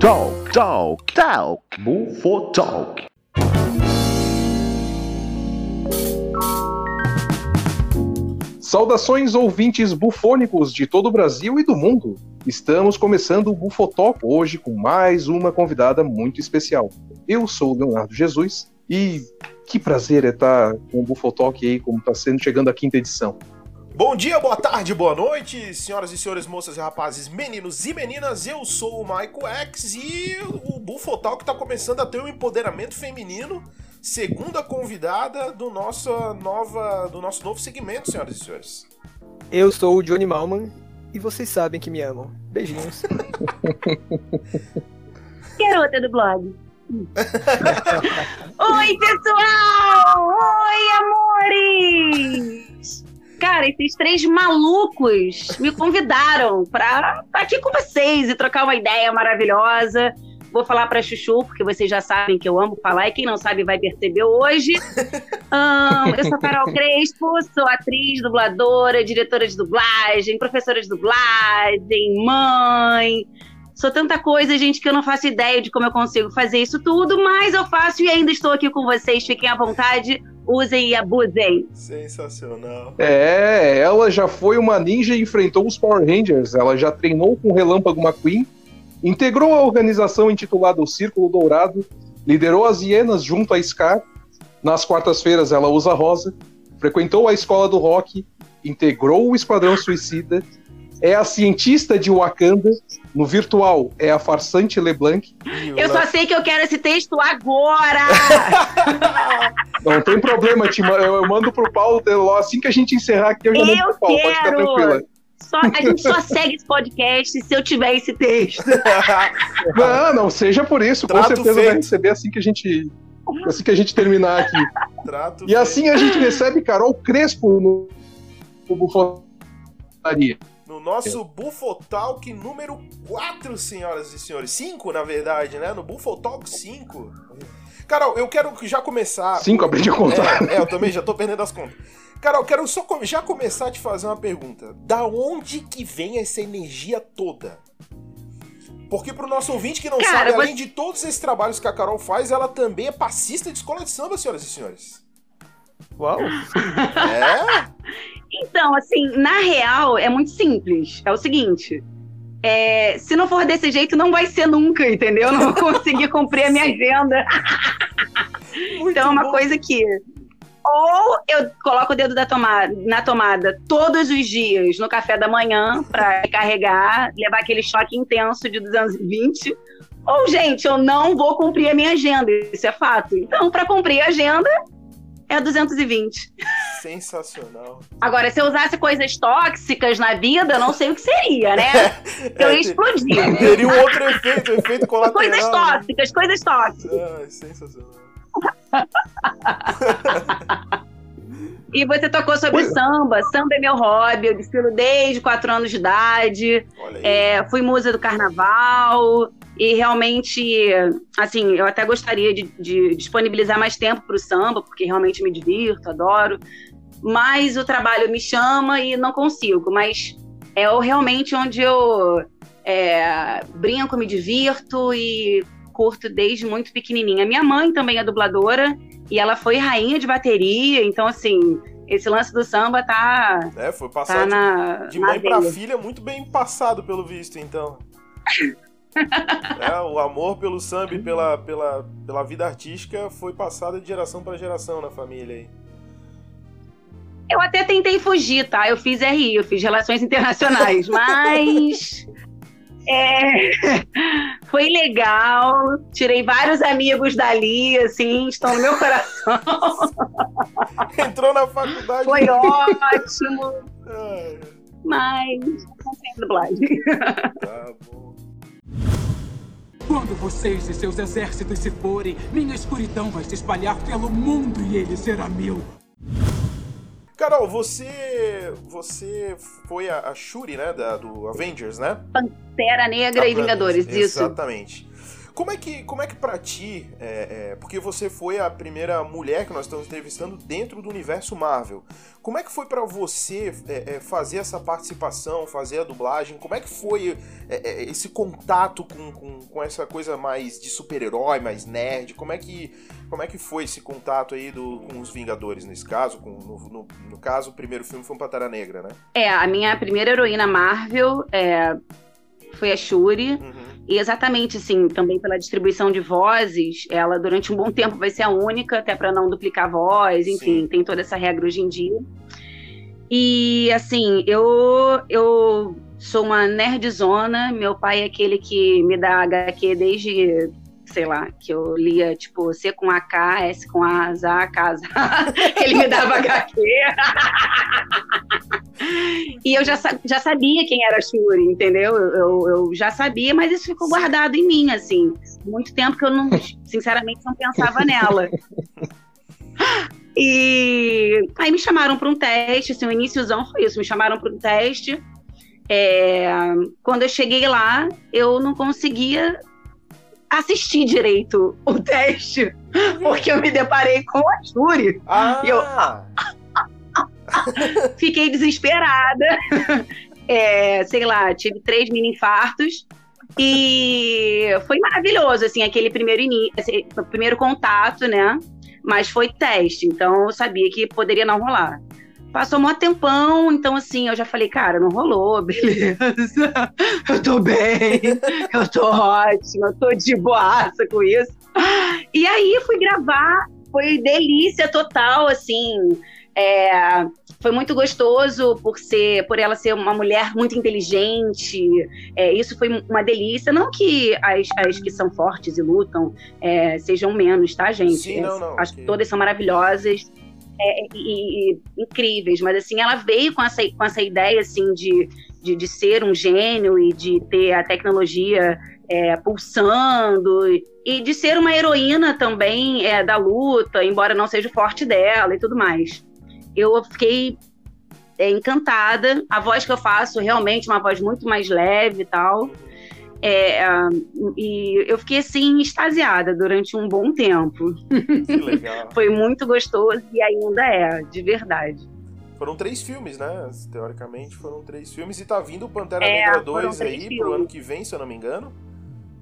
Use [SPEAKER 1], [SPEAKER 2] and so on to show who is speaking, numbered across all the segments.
[SPEAKER 1] Talk, talk, talk. Bufo Talk.
[SPEAKER 2] Saudações ouvintes bufônicos de todo o Brasil e do mundo. Estamos começando o Bufotalk hoje com mais uma convidada muito especial. Eu sou o Leonardo Jesus e que prazer é estar com o Bufotalk aí, como está sendo chegando a quinta edição.
[SPEAKER 3] Bom dia, boa tarde, boa noite, senhoras e senhores, moças e rapazes, meninos e meninas. Eu sou o Michael X e o Bufotalk está começando a ter um empoderamento feminino segunda convidada do nosso, nova, do nosso novo segmento, senhoras e senhores.
[SPEAKER 4] Eu sou o Johnny Malman e vocês sabem que me amam. Beijinhos.
[SPEAKER 5] Garota do blog. Oi, pessoal! Oi, amores! Cara, esses três malucos me convidaram pra estar aqui com vocês e trocar uma ideia maravilhosa. Vou falar para Chuchu, porque vocês já sabem que eu amo falar, e quem não sabe vai perceber hoje. Um, eu sou Carol Crespo, sou atriz, dubladora, diretora de dublagem, professora de dublagem, mãe. Sou tanta coisa, gente, que eu não faço ideia de como eu consigo fazer isso tudo, mas eu faço e ainda estou aqui com vocês. Fiquem à vontade, usem e abusem.
[SPEAKER 3] Sensacional.
[SPEAKER 2] É, ela já foi uma ninja e enfrentou os Power Rangers. Ela já treinou com o Relâmpago McQueen Integrou a organização intitulada O Círculo Dourado, liderou as hienas junto a Scar. Nas quartas-feiras ela usa rosa, frequentou a escola do rock, integrou o Esquadrão Suicida, é a cientista de Wakanda, no virtual é a farsante LeBlanc.
[SPEAKER 5] Eu só sei que eu quero esse texto agora!
[SPEAKER 2] Não tem problema, eu mando pro Paulo assim que a gente encerrar aqui, eu já
[SPEAKER 5] eu
[SPEAKER 2] mando pro Paulo,
[SPEAKER 5] quero.
[SPEAKER 2] pode ficar tranquila.
[SPEAKER 5] Só, a gente só segue esse podcast se eu tiver esse texto.
[SPEAKER 2] não, não, seja por isso. Trato com certeza feito. vai receber assim que a gente. Assim que a gente terminar aqui. Trato e feito. assim a gente recebe Carol Crespo no, no Bufonaria.
[SPEAKER 3] No nosso Bufotalk número 4, senhoras e senhores. 5, na verdade, né? No Bufotalk 5. Carol, eu quero já começar.
[SPEAKER 2] 5, aprendi a contar.
[SPEAKER 3] É, é, eu também já tô perdendo as contas. Carol, quero só já começar a te fazer uma pergunta. Da onde que vem essa energia toda? Porque pro nosso ouvinte que não Cara, sabe, além de todos esses trabalhos que a Carol faz, ela também é passista de escola de samba, senhoras e senhores.
[SPEAKER 4] Uau!
[SPEAKER 3] É?
[SPEAKER 5] então, assim, na real, é muito simples. É o seguinte. É, se não for desse jeito, não vai ser nunca, entendeu? Não vou conseguir cumprir a minha agenda. então é uma bom. coisa que ou eu coloco o dedo da tomada, na tomada todos os dias no café da manhã para carregar, levar aquele choque intenso de 220. Ou, gente, eu não vou cumprir a minha agenda, isso é fato. Então, para cumprir a agenda, é 220.
[SPEAKER 3] Sensacional.
[SPEAKER 5] Agora, se eu usasse coisas tóxicas na vida, eu não sei o que seria, né? Eu ia é, explodir.
[SPEAKER 3] Teria um outro efeito, um efeito colateral.
[SPEAKER 5] Coisas tóxicas, coisas tóxicas.
[SPEAKER 3] Ah, sensacional.
[SPEAKER 5] E você tocou sobre samba. Samba é meu hobby. Eu desfilo desde 4 anos de idade. É, fui musa do carnaval. E realmente, assim, eu até gostaria de, de disponibilizar mais tempo para o samba, porque realmente me divirto, adoro. Mas o trabalho me chama e não consigo. Mas é realmente onde eu é, brinco, me divirto e curto desde muito pequenininha. Minha mãe também é dubladora e ela foi rainha de bateria, então assim, esse lance do samba tá.
[SPEAKER 3] É, foi passado tá na, de, mãe para filha muito bem passado, pelo visto, então. é, o amor pelo samba e pela, pela, pela vida artística foi passado de geração para geração na família aí.
[SPEAKER 5] Eu até tentei fugir, tá? Eu fiz RI, eu fiz Relações Internacionais, mas é, foi legal. Tirei vários amigos dali, assim, estão no meu coração.
[SPEAKER 3] Entrou na faculdade.
[SPEAKER 5] Foi ótimo. Mas não tem dublagem.
[SPEAKER 3] Tá bom.
[SPEAKER 6] Quando vocês e seus exércitos se forem, minha escuridão vai se espalhar pelo mundo e ele será meu.
[SPEAKER 3] Carol, você você foi a, a Shuri, né, da, do Avengers, né?
[SPEAKER 5] Pantera Negra e Vingadores,
[SPEAKER 3] isso. Exatamente. Como é que, como é que pra ti, é, é, porque você foi a primeira mulher que nós estamos entrevistando dentro do universo Marvel, como é que foi para você é, é, fazer essa participação, fazer a dublagem? Como é que foi é, é, esse contato com, com, com, essa coisa mais de super-herói, mais nerd? Como é, que, como é que foi esse contato aí do, com os Vingadores, nesse caso? Com, no, no, no caso, o primeiro filme foi um Pantera Negra, né?
[SPEAKER 5] É, a minha primeira heroína Marvel foi a Shuri. Uhum. E exatamente, assim, também pela distribuição de vozes, ela durante um bom tempo vai ser a única, até para não duplicar voz, enfim, Sim. tem toda essa regra hoje em dia. E assim, eu eu sou uma nerdzona, meu pai é aquele que me dá HQ desde sei lá, que eu lia, tipo, C com AK, S com A, Z, casa. Ele me dava HQ. e eu já, já sabia quem era Shuri, entendeu? Eu, eu já sabia, mas isso ficou guardado em mim, assim. Muito tempo que eu não, sinceramente, não pensava nela. E aí me chamaram para um teste, assim, o iníciozão foi isso, me chamaram para um teste. É, quando eu cheguei lá, eu não conseguia assistir direito o teste, porque eu me deparei com a Shuri.
[SPEAKER 3] Ah.
[SPEAKER 5] E eu fiquei desesperada. É, sei lá, tive três mini infartos. E foi maravilhoso, assim, aquele primeiro, início, primeiro contato, né? Mas foi teste, então eu sabia que poderia não rolar. Passou um tempão, então assim, eu já falei, cara, não rolou, beleza. Eu tô bem, eu tô ótima, eu tô de boaça com isso. E aí fui gravar, foi delícia total, assim. É, foi muito gostoso por ser, por ela ser uma mulher muito inteligente. É, isso foi uma delícia. Não que as, as que são fortes e lutam é, sejam menos, tá, gente?
[SPEAKER 3] Sim, não, não,
[SPEAKER 5] acho que todas são maravilhosas é, e, e, incríveis, mas assim, ela veio com essa, com essa ideia assim de, de, de ser um gênio e de ter a tecnologia é, pulsando e de ser uma heroína também é, da luta, embora não seja forte dela e tudo mais. Eu fiquei é, encantada. A voz que eu faço realmente uma voz muito mais leve e tal. É, e eu fiquei assim, extasiada durante um bom tempo.
[SPEAKER 3] Que legal.
[SPEAKER 5] Foi muito gostoso e ainda é, de verdade.
[SPEAKER 3] Foram três filmes, né? Teoricamente foram três filmes. E tá vindo o Pantera é, Negra 2 aí filmes. pro ano que vem, se eu não me engano.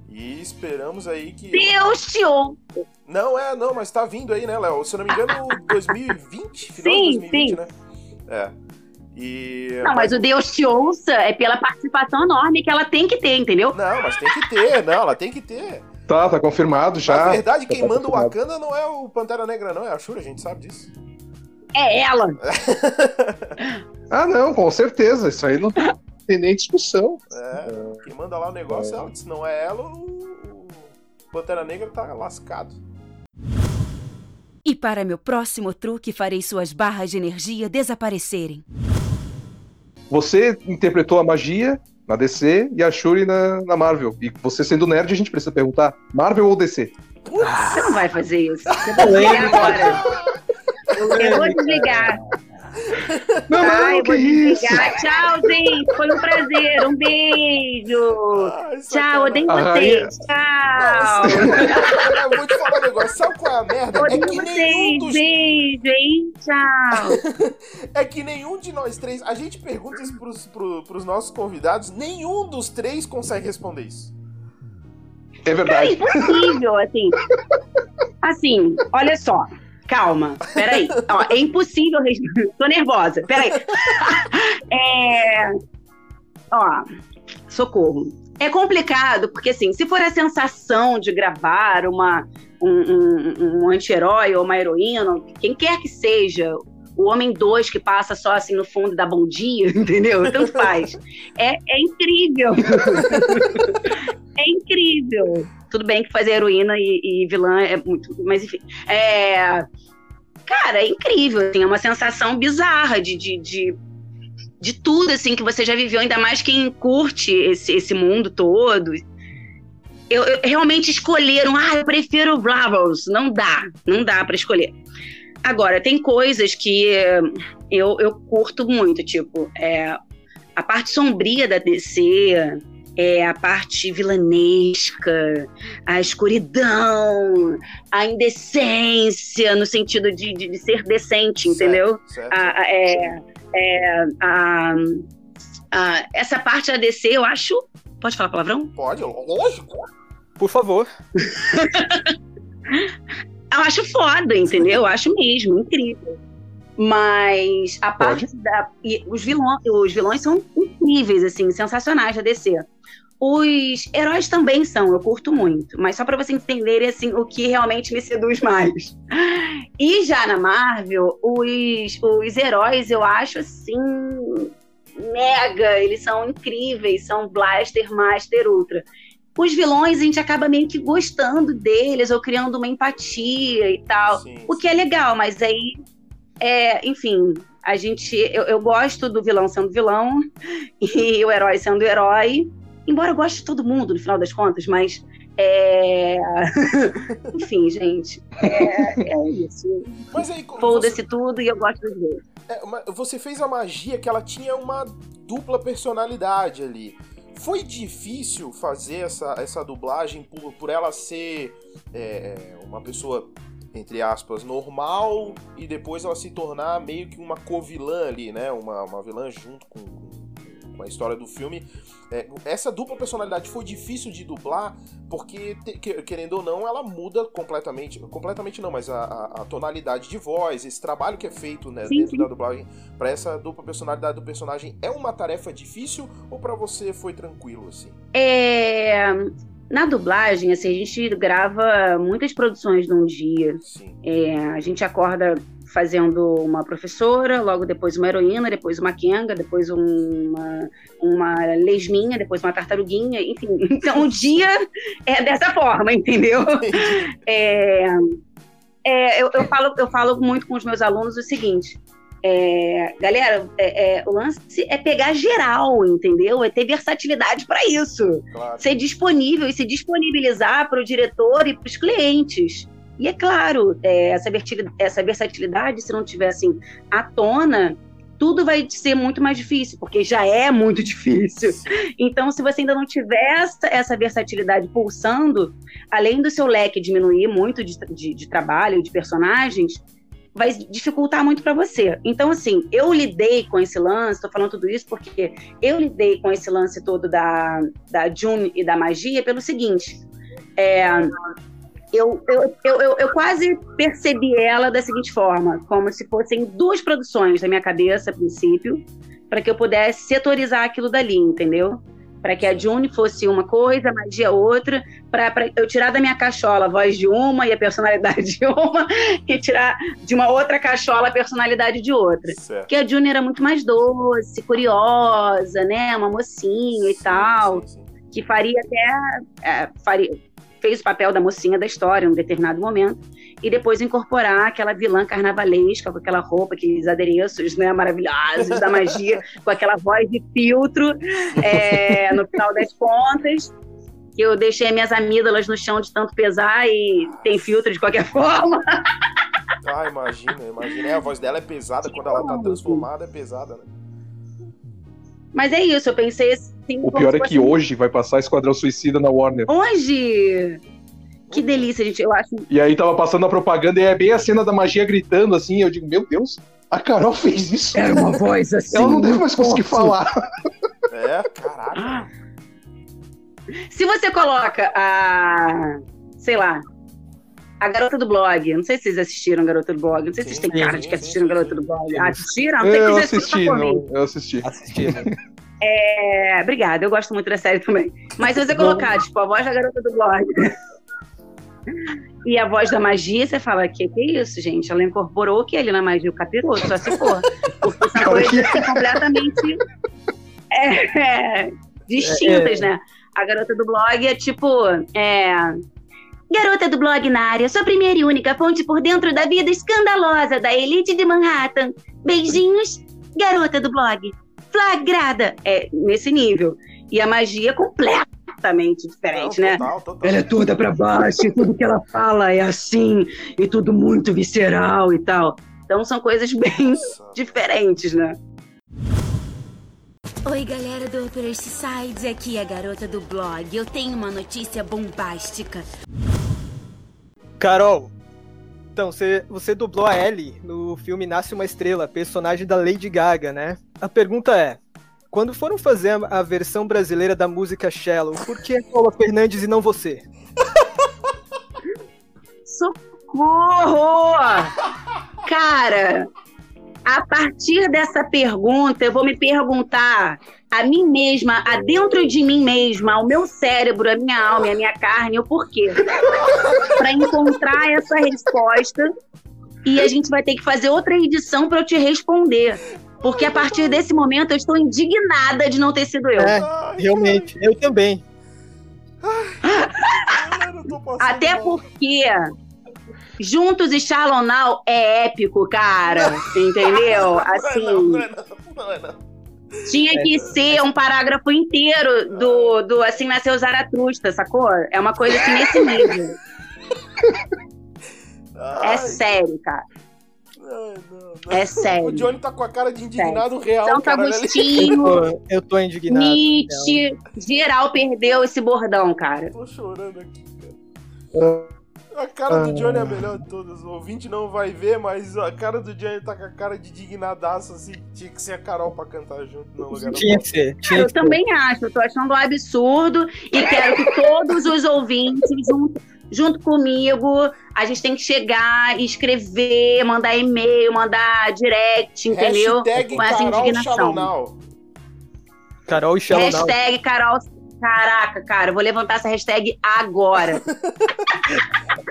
[SPEAKER 3] E esperamos aí que.
[SPEAKER 5] Deus te ouça!
[SPEAKER 3] Não, é, não, mas tá vindo aí, né, Léo? Se eu não me engano, 2020? Final sim, de 2020, sim. né? É. E...
[SPEAKER 5] Não, mas o Deus te ouça é pela participação enorme que ela tem que ter, entendeu?
[SPEAKER 3] Não, mas tem que ter, não, ela tem que ter.
[SPEAKER 2] Tá, tá confirmado já.
[SPEAKER 3] Na verdade, quem tá manda o Wakanda não é o Pantera Negra, não, é a Shura, a gente sabe disso.
[SPEAKER 5] É ela.
[SPEAKER 2] ah, não, com certeza, isso aí não tem nem discussão.
[SPEAKER 3] É, quem manda lá o negócio é ela, se não é ela, o Pantera Negra tá lascado.
[SPEAKER 7] E para meu próximo truque, farei suas barras de energia desaparecerem.
[SPEAKER 2] Você interpretou a magia na DC e a Shuri na, na Marvel. E você sendo nerd, a gente precisa perguntar: Marvel ou DC?
[SPEAKER 5] Você não vai fazer isso. Você vai agora. Eu vou desligar.
[SPEAKER 2] Não, não, Ai, que isso?
[SPEAKER 5] Tchau, gente. Foi um prazer. Um beijo. Ai, Tchau, odeio vocês. Tchau.
[SPEAKER 3] Eu vou te falar um negócio. Sabe qual é a merda?
[SPEAKER 5] Odeio
[SPEAKER 3] é que
[SPEAKER 5] vocês. nenhum dos... Beijo, hein? Tchau.
[SPEAKER 3] é que nenhum de nós três... A gente pergunta isso pros, pro, pros nossos convidados. Nenhum dos três consegue responder isso.
[SPEAKER 2] É verdade.
[SPEAKER 5] É impossível, assim. Assim, olha só. Calma, peraí. Ó, é impossível responder. Tô nervosa, peraí. é... Ó, socorro. É complicado, porque assim, se for a sensação de gravar uma, um, um, um anti-herói ou uma heroína, quem quer que seja, o Homem 2 que passa só assim no fundo da bom dia, entendeu? Tanto faz. É, é incrível. é incrível. Tudo bem que fazer heroína e, e vilã é muito. Mas enfim. É, cara, é incrível. Assim, é uma sensação bizarra de, de, de, de, tudo assim que você já viveu, ainda mais quem curte esse, esse mundo todo. Eu, eu realmente escolheram, ah, eu prefiro Bravos. Não dá, não dá para escolher. Agora, tem coisas que eu, eu curto muito, tipo, é, a parte sombria da DC, é, a parte vilanesca, a escuridão, a indecência, no sentido de, de, de ser decente, entendeu?
[SPEAKER 3] Certo.
[SPEAKER 5] A- a- é, é, a- a- essa parte da DC, eu acho. Pode falar palavrão?
[SPEAKER 3] Pode, lógico.
[SPEAKER 4] Por favor.
[SPEAKER 5] Eu acho foda, entendeu? Eu acho mesmo, incrível. Mas a
[SPEAKER 2] Pode.
[SPEAKER 5] parte da. e os, vilões, os vilões são incríveis, assim, sensacionais da DC. Os heróis também são, eu curto muito. Mas só pra vocês entenderem, assim, o que realmente me seduz mais. E já na Marvel, os, os heróis, eu acho, assim. Mega, eles são incríveis, são Blaster, Master, Ultra. Os vilões, a gente acaba meio que gostando deles, ou criando uma empatia e tal.
[SPEAKER 3] Sim,
[SPEAKER 5] O que é legal, mas aí, é, enfim, a gente. Eu, eu gosto do vilão sendo vilão e o herói sendo herói. Embora eu goste de todo mundo, no final das contas, mas. É... enfim, gente. É, é isso.
[SPEAKER 3] Mas aí,
[SPEAKER 5] Foda-se tudo e eu gosto dos dois.
[SPEAKER 3] É, você fez a magia que ela tinha uma dupla personalidade ali. Foi difícil fazer essa, essa dublagem por, por ela ser é, uma pessoa, entre aspas, normal e depois ela se tornar meio que uma co-vilã ali, né? Uma, uma vilã junto com a história do filme. É, essa dupla personalidade foi difícil de dublar porque, querendo ou não, ela muda completamente. Completamente não, mas a, a- a tonalidade de voz, esse trabalho que é feito né,
[SPEAKER 5] Sim,
[SPEAKER 3] dentro
[SPEAKER 5] sim.
[SPEAKER 3] da dublagem pra essa dupla personalidade do personagem é uma tarefa difícil ou pra você foi tranquilo assim?
[SPEAKER 5] É, na dublagem, assim, a gente grava muitas produções num dia. É, a gente acorda fazendo uma professora, logo depois uma heroína, depois uma Kenga, depois uma, uma lesminha, depois uma tartaruguinha, enfim. Então o dia é dessa forma, entendeu? É, é, eu, eu falo, eu falo muito com os meus alunos o seguinte. é, galera, é, é, o lance é pegar geral, entendeu? É ter versatilidade para isso
[SPEAKER 3] Claro.
[SPEAKER 5] ser disponível e se disponibilizar para o diretor e para os clientes. E é claro, é, essa, essa versatilidade, se não tiver assim à tona, tudo vai ser muito mais difícil, porque já é muito difícil. Então, se você ainda não tiver essa, essa versatilidade pulsando, além do seu leque diminuir muito de, de, de trabalho, de personagens, vai dificultar muito para você. Então, assim, eu lidei com esse lance, estou falando tudo isso porque eu lidei com esse lance todo da, da June e da magia pelo seguinte. é, eu, eu, eu, eu, quase percebi ela da seguinte forma, como se fossem duas produções na minha cabeça, a princípio, para que eu pudesse setorizar aquilo dali, entendeu? Para que a June fosse uma coisa, a magia outra, para eu tirar da minha cachola a voz de uma e a personalidade de uma, e tirar de uma outra cachola a personalidade de outra.
[SPEAKER 3] Certo.
[SPEAKER 5] Porque a June era muito mais doce, curiosa, né? Uma mocinha e
[SPEAKER 3] Sim,
[SPEAKER 5] tal,
[SPEAKER 3] sim, sim.
[SPEAKER 5] que faria até. é, faria, fez o papel da mocinha da história em um determinado momento, e depois incorporar aquela vilã carnavalesca, com aquela roupa, aqueles adereços né, maravilhosos da magia, com aquela voz de filtro, é, no final das contas. Que eu deixei minhas amígdalas no chão de tanto pesar e tem filtro de qualquer forma.
[SPEAKER 3] Ah, imagina, imagina. É, a voz dela é pesada, quando ela tá transformada, é pesada, né?
[SPEAKER 5] Mas é isso, eu pensei assim.
[SPEAKER 2] O pior é que
[SPEAKER 5] fosse-
[SPEAKER 2] hoje vai passar Esquadrão Suicida na Warner.
[SPEAKER 5] Hoje! Que delícia, gente. Eu acho.
[SPEAKER 2] E aí tava passando a propaganda e é bem a cena da magia gritando assim. Eu digo, meu Deus, a Carol fez isso.
[SPEAKER 5] voz assim.
[SPEAKER 2] Ela não deve mais conseguir falar.
[SPEAKER 3] É, caraca.
[SPEAKER 5] Se você coloca a. Sei lá. A garota do blog. Não sei se vocês assistiram a garota do blog. Não sei se vocês têm cara de que assistiram garota do blog. Assistiram? Não sei
[SPEAKER 2] Eu
[SPEAKER 5] que
[SPEAKER 2] assisti, não, eu assisti.
[SPEAKER 4] Assistindo.
[SPEAKER 5] É, obrigada, eu gosto muito da série também. Mas se você colocar, tipo, a voz da garota do blog e a voz da magia, você fala, que que é isso, gente? Ela incorporou o que ali na magia? O capiroto, só se for. Porque são
[SPEAKER 2] Cara,
[SPEAKER 5] coisas assim, completamente é, é, distintas, né? A garota do blog é tipo, é... Garota do blog na área, sua primeira e única fonte por dentro da vida escandalosa da elite de Manhattan. Beijinhos, garota do blog flagrada. É nesse nível. E a magia é completamente diferente,
[SPEAKER 3] Não,
[SPEAKER 5] né?
[SPEAKER 3] Total, total.
[SPEAKER 5] Ela é toda pra baixo e tudo que ela fala é assim, e tudo muito visceral e tal. Então são coisas bem
[SPEAKER 3] Nossa.
[SPEAKER 5] diferentes, né?
[SPEAKER 7] Oi, galera do Upper East Side, aqui é a garota do blog. Eu tenho uma notícia bombástica.
[SPEAKER 4] Carol, então, você, você dublou a Ellie no filme Nasce uma Estrela, personagem da Lady Gaga, né? A pergunta é, quando foram fazer a versão brasileira da música Shallow, por que Paula Fernandes e não você?
[SPEAKER 5] Socorro! Cara, a partir dessa pergunta, eu vou me perguntar a mim mesma, a dentro de mim mesma, ao meu cérebro, a minha alma, a minha carne, o porquê. Para encontrar essa resposta. E a gente vai ter que fazer outra edição para eu te responder. Porque a partir desse momento eu estou indignada de não ter sido eu.
[SPEAKER 4] É, realmente, eu também.
[SPEAKER 3] Cara, eu tô passando
[SPEAKER 5] Até
[SPEAKER 3] mal.
[SPEAKER 5] porque Juntos e Shallow Now é épico, cara. Entendeu?
[SPEAKER 3] Não
[SPEAKER 5] Assim,
[SPEAKER 3] não, não é não, não é não.
[SPEAKER 5] tinha que ser um parágrafo inteiro do, do Assim Nasceu Zaratustra, sacou? É uma coisa assim nesse nível. É sério, cara.
[SPEAKER 3] ai, não, não.
[SPEAKER 5] É sério.
[SPEAKER 3] O Johnny tá com a cara de indignado real,
[SPEAKER 5] Santo
[SPEAKER 3] cara.
[SPEAKER 4] Eu
[SPEAKER 5] Agostinho,
[SPEAKER 4] tô, eu tô indignado.
[SPEAKER 5] Nietzsche, geral perdeu esse bordão, cara.
[SPEAKER 3] Tô chorando aqui, cara. A cara do
[SPEAKER 2] Ah.
[SPEAKER 3] Johnny é a melhor de todas. O ouvinte não vai ver, mas a cara do Johnny tá com a cara de indignadaço, assim. Tinha que ser a Carol pra cantar junto no lugar
[SPEAKER 4] Tinha que ser.
[SPEAKER 5] Cara,
[SPEAKER 4] Tinha
[SPEAKER 5] eu
[SPEAKER 4] que ser.
[SPEAKER 5] também acho, eu tô achando um absurdo e quero que todos os ouvintes, junto, junto comigo, a gente tem que chegar e escrever, mandar e-mail, mandar direct, entendeu?
[SPEAKER 3] Hashtag
[SPEAKER 5] Com essa
[SPEAKER 3] Carol
[SPEAKER 5] indignação.
[SPEAKER 3] Shalonau.
[SPEAKER 4] Carol e Shallow Now.
[SPEAKER 5] Hashtag Carol. Caraca, cara, eu vou levantar essa hashtag agora.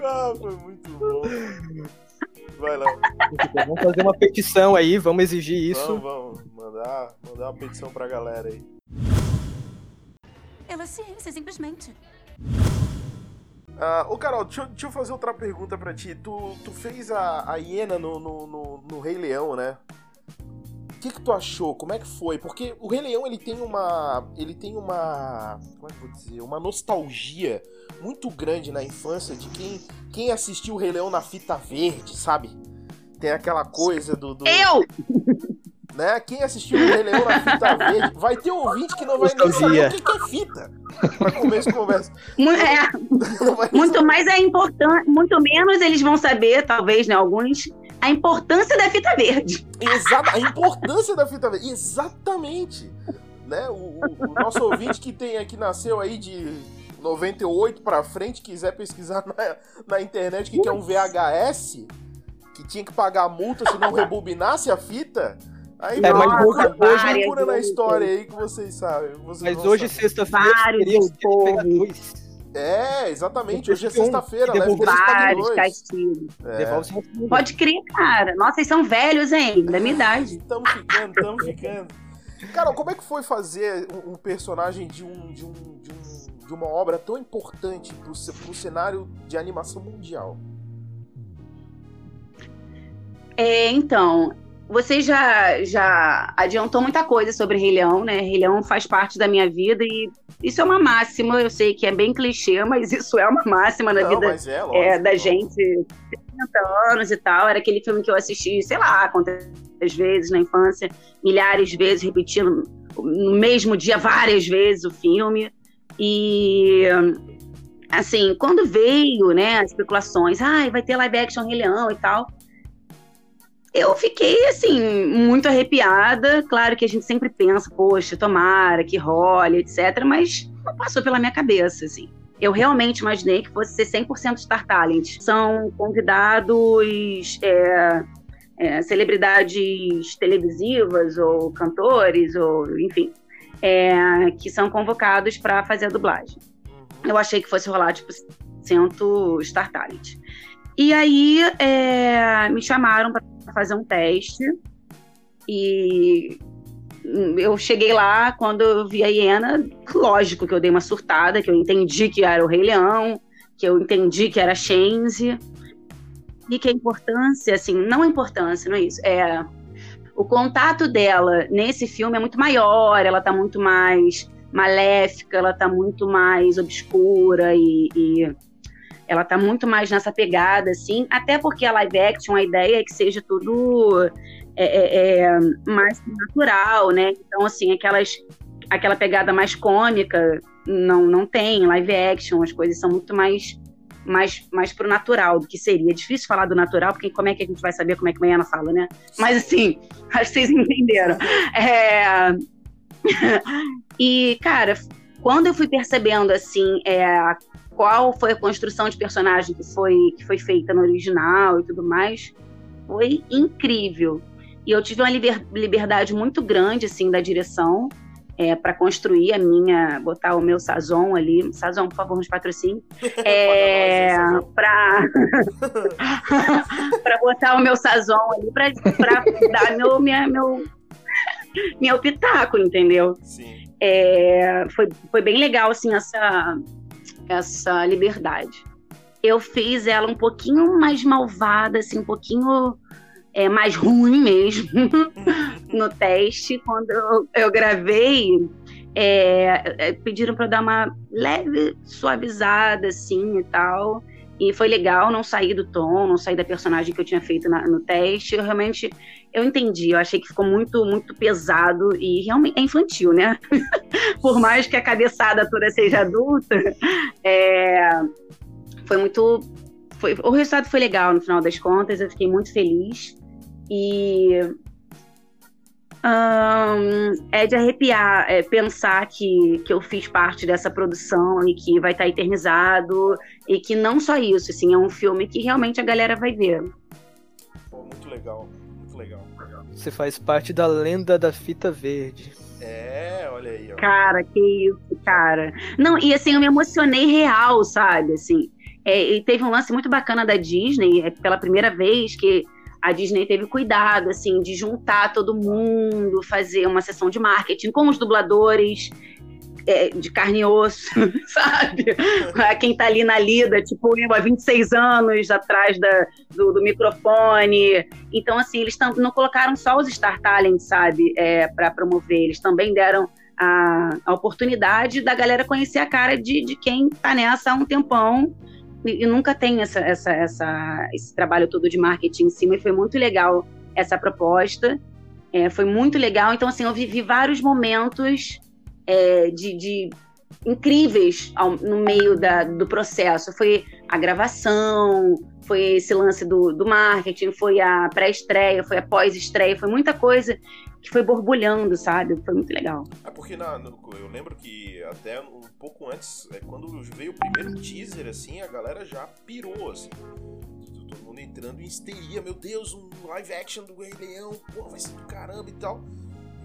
[SPEAKER 3] Ah, foi muito bom. Vai lá.
[SPEAKER 4] Vamos fazer uma petição aí, vamos exigir isso.
[SPEAKER 3] Vamos, vamos. Mandar, mandar uma petição pra galera aí.
[SPEAKER 7] Pela ciência, simplesmente.
[SPEAKER 3] Ah, ô Carol, deixa, eu- deixa eu fazer outra pergunta pra ti. Tu, tu fez a, a hiena no, no, no, no Rei Leão, né? O que, que tu achou? Como é que foi? Porque o Rei Leão ele tem uma. Ele tem uma. Como é que eu vou dizer? Uma nostalgia muito grande na infância de quem, quem assistiu o Rei Leão na fita verde, sabe? Tem aquela coisa do. do
[SPEAKER 5] Eu!
[SPEAKER 3] né? Quem assistiu o Rei Leão na fita verde vai ter ouvinte que não vai nem saber o que, que é fita. Pra começo de conversa.
[SPEAKER 5] É, muito mais é importante, muito menos eles vão saber, talvez, né, alguns, a importância da fita verde.
[SPEAKER 3] Exata, a importância da fita verde. Exatamente. Né? O, o- o nosso ouvinte que tem que nasceu aí de 98 pra frente, quiser pesquisar na, na internet o que, que é um VHS, que tinha que pagar a multa se não rebobinasse a fita. Aí
[SPEAKER 4] É, mas
[SPEAKER 5] hoje-
[SPEAKER 3] hoje procura na história aí que vocês sabem. vocês
[SPEAKER 4] Mas hoje, sexta-feira,
[SPEAKER 5] Vários
[SPEAKER 4] seria o
[SPEAKER 3] É, exatamente. Hoje é sexta-feira,
[SPEAKER 4] devolver
[SPEAKER 3] três, pague
[SPEAKER 5] Vários castigos.
[SPEAKER 3] É.
[SPEAKER 5] Pode crer, cara. Nossa, vocês são velhos, hein? Da minha idade.
[SPEAKER 3] Tamo ficando, tamo ficando. Carol, como é que foi fazer um, personagem de, um, de, um, de, um- de uma obra tão importante pro, ce- pro cenário de animação mundial?
[SPEAKER 5] É, então, você já, já adiantou muita coisa sobre Rei Leão, né? Rei Leão faz parte da minha vida e isso é uma máxima. Eu sei que é bem clichê, mas isso é uma máxima na
[SPEAKER 3] Não,
[SPEAKER 5] vida
[SPEAKER 3] mas é, lógico.
[SPEAKER 5] é, da
[SPEAKER 3] lógico.
[SPEAKER 5] gente. 70 anos e tal. Era aquele filme que eu assisti, sei lá, quantas vezes na infância, milhares de vezes, repetindo no mesmo dia várias vezes o filme. E assim, quando veio, né, as especulações, ai, vai ter live action Rei Leão e tal. Eu fiquei, assim, muito arrepiada. Claro que a gente sempre pensa, poxa, tomara que role, etc. Mas não passou pela minha cabeça, assim. Eu realmente imaginei que fosse ser 100% Star Talent. São convidados, é, é, celebridades televisivas ou cantores, ou enfim, é, que são convocados para fazer a dublagem. Eu achei que fosse rolar, tipo, 100% Star Talent. E aí é, me chamaram para fazer um teste. E eu cheguei lá, quando eu vi a hiena, lógico que eu dei uma surtada, que eu entendi que era o Rei Leão, que eu entendi que era Shenzi. E que a importância, assim, não a importância, não é isso, é o contato dela nesse filme é muito maior, ela tá muito mais maléfica, ela tá muito mais obscura e, e ela tá muito mais nessa pegada, assim, até porque a live action, a ideia é que seja tudo é, é, é mais natural, né? Então, assim, aquelas, aquela pegada mais cômica não, não tem live action, as coisas são muito mais mais, mais pro natural do que seria. É difícil falar do natural, porque como é que a gente vai saber como é que amanhã na fala, né? Mas assim, acho que vocês entenderam. É... e, cara, quando eu fui percebendo assim, é, qual foi a construção de personagem que foi, que foi feita no original e tudo mais, foi incrível. E eu tive uma liber, liberdade muito grande assim da direção é, para construir a minha, botar o meu sazon ali. Sazon, por favor, nos patrocine. É, para para botar o meu sazon ali, para dar meu, minha, meu, meu pitaco, entendeu?
[SPEAKER 3] Sim.
[SPEAKER 5] É, foi, foi bem legal, assim, essa, essa liberdade. Eu fiz ela um pouquinho mais malvada, assim, um pouquinho é, mais ruim mesmo no teste. Quando eu, gravei, é, é pediram para dar uma leve suavizada assim e tal. E foi legal não sair do tom, não sair da personagem que eu tinha feito na, no teste. Eu realmente eu entendi, eu achei que ficou muito, muito pesado e realmente é infantil, né? Por mais que a cabeçada toda seja adulta, é, foi muito. Foi, o resultado foi legal no final das contas, eu fiquei muito feliz. E um, é de arrepiar é, pensar que, que eu fiz parte dessa produção e que vai estar eternizado e que não só isso, assim, é um filme que realmente a galera vai ver.
[SPEAKER 3] Pô, muito legal, muito legal.
[SPEAKER 4] Você faz parte da lenda da fita verde.
[SPEAKER 3] É, olha aí. Ó.
[SPEAKER 5] Cara, que isso, cara. Não, e assim, eu me emocionei real, sabe? Assim, é, e teve um lance muito bacana da Disney, é pela primeira vez que a Disney teve cuidado, assim, de juntar todo mundo, fazer uma sessão de marketing com os dubladores é, de carne e osso, sabe? Quem tá ali na lida, tipo, eu há 26 anos atrás da, do, do microfone. Então, assim, eles tam, não colocaram só os Star Talent, sabe, é, para promover, eles também deram a, a oportunidade da galera conhecer a cara de, de quem tá nessa há um tempão e, nunca tem essa, essa, essa, esse trabalho todo de marketing em cima, e foi muito legal essa proposta. É, foi muito legal. Então, assim, eu vivi vários momentos é, de, de, incríveis ao, no meio da, do processo. Foi a gravação, foi esse lance do, do marketing, foi a pré-estreia, foi a pós-estreia, foi muita coisa que foi borbulhando, sabe? Foi muito legal.
[SPEAKER 3] É porque na, no, eu lembro que até um pouco antes, é, quando veio o primeiro teaser, assim, a galera já pirou, assim. Todo mundo entrando em histeria, meu Deus, um live action do Rei Leão, pô, vai ser do caramba e tal.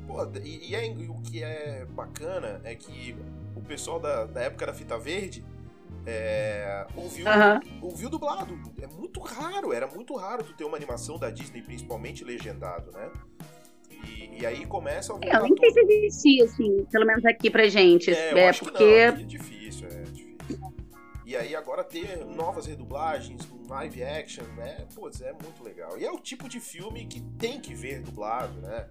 [SPEAKER 3] Pô, e, e, é, e o que é bacana é que o pessoal da, da época da fita verde é, ouviu, uhum. ouviu dublado. É muito raro, era muito raro tu ter uma animação da Disney, principalmente legendado, né? E, e aí começa a
[SPEAKER 5] voltar. É, eu nem sei se existia, assim, pelo menos aqui pra gente. É, é porque.
[SPEAKER 3] é difícil, é difícil. E aí agora ter novas redublagens, um live action, né? Putz, é muito legal. E é o tipo de filme que tem que ver dublado, né?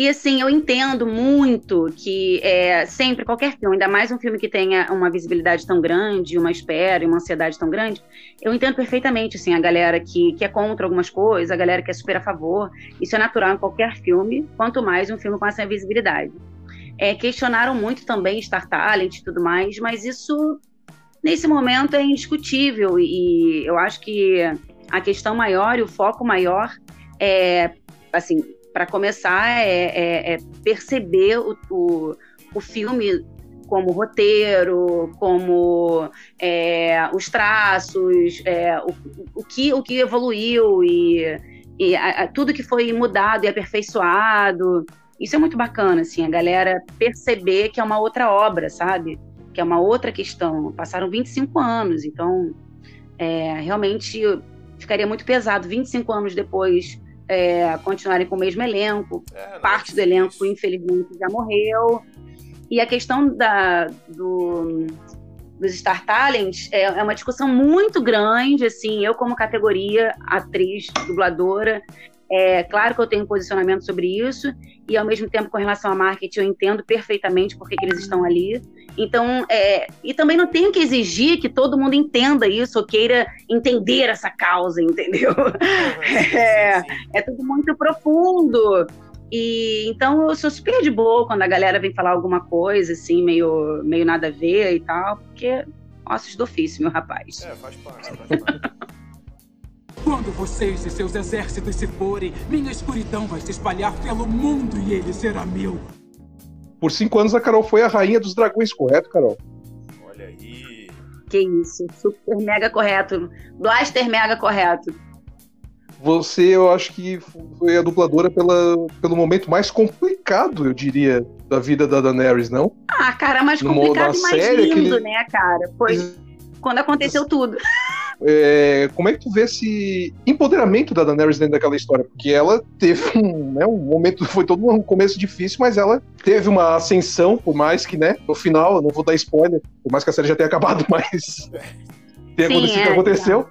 [SPEAKER 5] E assim, eu entendo muito que é, sempre, qualquer filme, ainda mais um filme que tenha uma visibilidade tão grande, uma espera e uma ansiedade tão grande, eu entendo perfeitamente assim, a galera que, que é contra algumas coisas, a galera que é super a favor. Isso é natural em qualquer filme, quanto mais um filme com essa visibilidade. É, questionaram muito também Star Talent e tudo mais, mas isso, nesse momento, é indiscutível. E eu acho que a questão maior e o foco maior é, assim, para começar, é, é, é perceber o, o, o, filme como roteiro, como é, os traços, é, o, o, que, o que evoluiu e, e a, a, tudo que foi mudado e aperfeiçoado. Isso é muito bacana, assim, a galera perceber que é uma outra obra, sabe? Que é uma outra questão. Passaram 25 anos, então é, realmente ficaria muito pesado 25 anos depois é, continuarem com o mesmo elenco. É, Parte do elenco, isso. infelizmente, já morreu. E a questão da, do, dos Star Talents é, é, uma discussão muito grande. Assim, eu, como categoria, atriz, dubladora, É claro que eu tenho um posicionamento sobre isso, e ao mesmo tempo, com relação a marketing, eu entendo perfeitamente por que, que eles estão ali. Então, é, e também não tenho que exigir que todo mundo entenda isso ou queira entender essa causa, entendeu? É, é tudo muito profundo. E então eu sou super de boa quando a galera vem falar alguma coisa, assim, meio, meio nada a ver e tal, porque ossos do ofício, meu rapaz.
[SPEAKER 3] É, faz parte, faz parte.
[SPEAKER 6] Quando vocês e seus exércitos se forem, minha escuridão vai se espalhar pelo mundo e ele será meu.
[SPEAKER 2] Por cinco anos a Carol foi a rainha dos dragões, correto, Carol?
[SPEAKER 3] Olha aí.
[SPEAKER 5] Que isso, super mega correto. Blaster mega correto.
[SPEAKER 2] Você, eu acho que foi a dubladora pela, pelo momento mais complicado, eu diria, da vida da Daenerys, não?
[SPEAKER 5] Ah, cara, mais complicado
[SPEAKER 2] modo
[SPEAKER 5] e mais lindo,
[SPEAKER 2] aquele-
[SPEAKER 5] né, cara? Foi quando aconteceu tudo.
[SPEAKER 2] É, como é que tu vê esse empoderamento da Daenerys dentro daquela história? Porque ela teve um, né, um momento, foi todo um começo difícil, mas ela teve uma ascensão, por mais que, né, no final, eu não vou dar spoiler, por mais que a série já tenha acabado, mas
[SPEAKER 5] Sim,
[SPEAKER 2] acontecido o
[SPEAKER 5] é,
[SPEAKER 2] que aconteceu.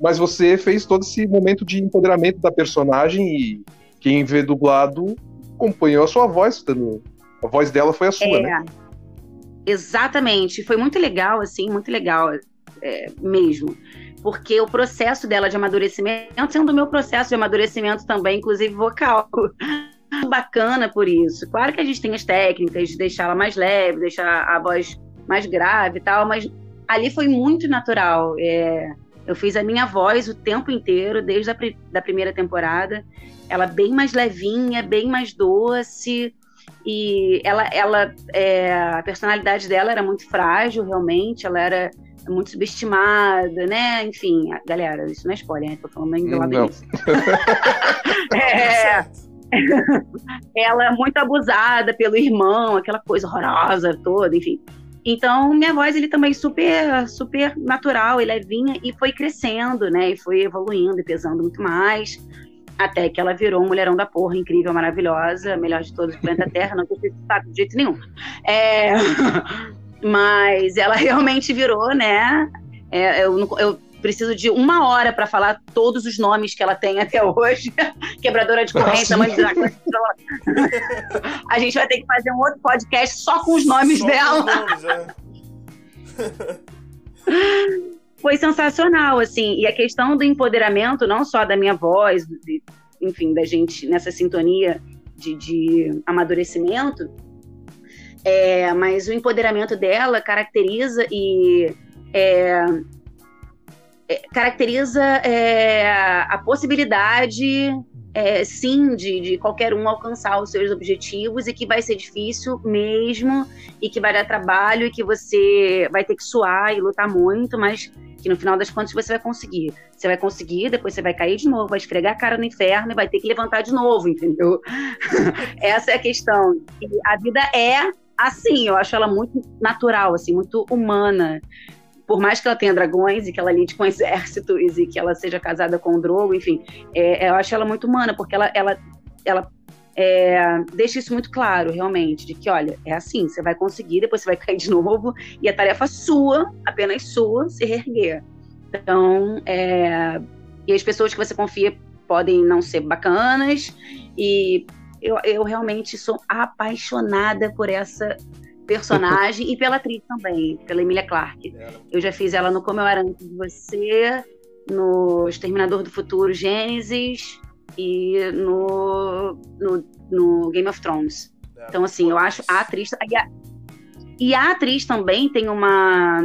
[SPEAKER 2] Mas você fez todo esse momento de empoderamento da personagem e quem vê dublado acompanhou a sua voz, dando- a voz dela foi a sua,
[SPEAKER 5] É,
[SPEAKER 2] né?
[SPEAKER 5] exatamente. Foi muito legal, assim, muito legal é, mesmo. Porque o processo dela de amadurecimento, sendo o meu processo de amadurecimento também, inclusive vocal. Bacana por isso. Claro que a gente tem as técnicas de deixá-la mais leve, deixar a voz mais grave e tal, mas ali foi muito natural. É, eu fiz a minha voz o tempo inteiro, desde a da primeira temporada. Ela bem mais levinha, bem mais doce. E ela, ela é, a personalidade dela era muito frágil, realmente. Ela era muito subestimada, né? Enfim, galera, isso não é spoiler, né? Tô falando ainda lá do
[SPEAKER 2] Não.
[SPEAKER 5] início. É, ela é muito abusada pelo irmão, aquela coisa horrorosa toda, enfim. Então, minha voz ele também super, super natural e levinha e foi crescendo, né? E foi evoluindo e pesando muito mais. Até que ela virou um mulherão da porra, incrível, maravilhosa, melhor de todos do planeta Terra, não saco de jeito nenhum. É, Mas ela realmente virou, né? É, eu, eu preciso de uma hora para falar todos os nomes que ela tem até hoje. Quebradora de corrente,
[SPEAKER 2] Nossa.
[SPEAKER 5] mãe de. A gente vai ter que fazer um outro podcast só com os nomes
[SPEAKER 3] Só
[SPEAKER 5] dela.
[SPEAKER 3] os nomes, é.
[SPEAKER 5] Foi sensacional, assim. E a questão do empoderamento, não só da minha voz, de- enfim, da gente nessa sintonia de, de amadurecimento, é, mas o empoderamento dela caracteriza e é, é, caracteriza é, a possibilidade, é, sim, de, de qualquer um alcançar os seus objetivos e que vai ser difícil mesmo e que vai dar trabalho e que você vai ter que suar e lutar muito, mas que no final das contas você vai conseguir. Você vai conseguir, depois você vai cair de novo, vai esfregar a cara no inferno e vai ter que levantar de novo, entendeu? Essa é a questão. E a vida é assim, eu acho ela muito natural, assim, muito humana. Por mais que ela tenha dragões e que ela lide com exércitos e que ela seja casada com um drogo, enfim, é, eu acho ela muito humana, porque ela, ela, ela é, deixa isso muito claro, realmente, de que, olha, é assim, você vai conseguir, depois você vai cair de novo, e a tarefa sua, apenas sua, se reerguer. Então, é, e as pessoas que você confia podem não ser bacanas, e eu, eu realmente sou apaixonada por essa personagem e pela atriz também, pela Emilia Clarke. Eu já fiz ela no Como Eu Era Antes de Você, no Exterminador do Futuro Gênesis e no, no, no Game of Thrones. Então, assim, eu acho a atriz. E a, e a atriz também tem uma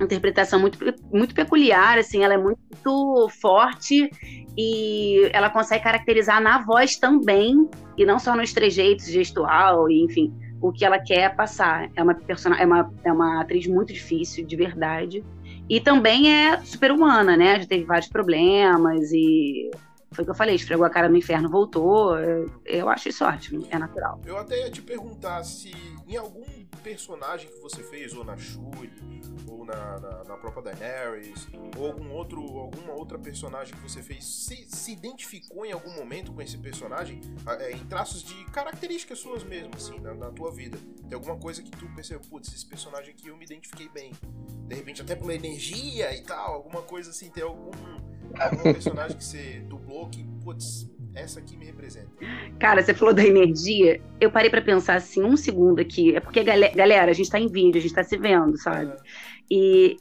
[SPEAKER 5] interpretação muito, muito peculiar, assim, ela é muito forte e ela consegue caracterizar na voz também, e não só nos trejeitos gestual, e, enfim, o que ela quer passar. É uma, é, uma, é uma atriz muito difícil, de verdade. E também é super humana, né? Já teve vários problemas e foi o que eu falei, esfregou a cara no inferno, voltou. Eu acho isso ótimo, é natural.
[SPEAKER 3] Eu até ia te perguntar se em algum personagem que você fez, ou na Shuri, ou na, na, na própria Daenerys, ou algum outro, alguma outra personagem que você fez, se, se identificou em algum momento com esse personagem, é, em traços de características suas mesmo, assim, na, na tua vida. Tem alguma coisa que tu percebeu, putz, esse personagem aqui eu me identifiquei bem. De repente até pela energia e tal, alguma coisa assim, tem algum, algum personagem que você dublou que, putz, Essa aqui me representa.
[SPEAKER 5] Cara, você falou da energia. Eu parei pra pensar assim, um segundo aqui. É porque, gale- galera, a gente tá em vídeo, a gente tá se vendo, sabe?
[SPEAKER 3] É.
[SPEAKER 5] E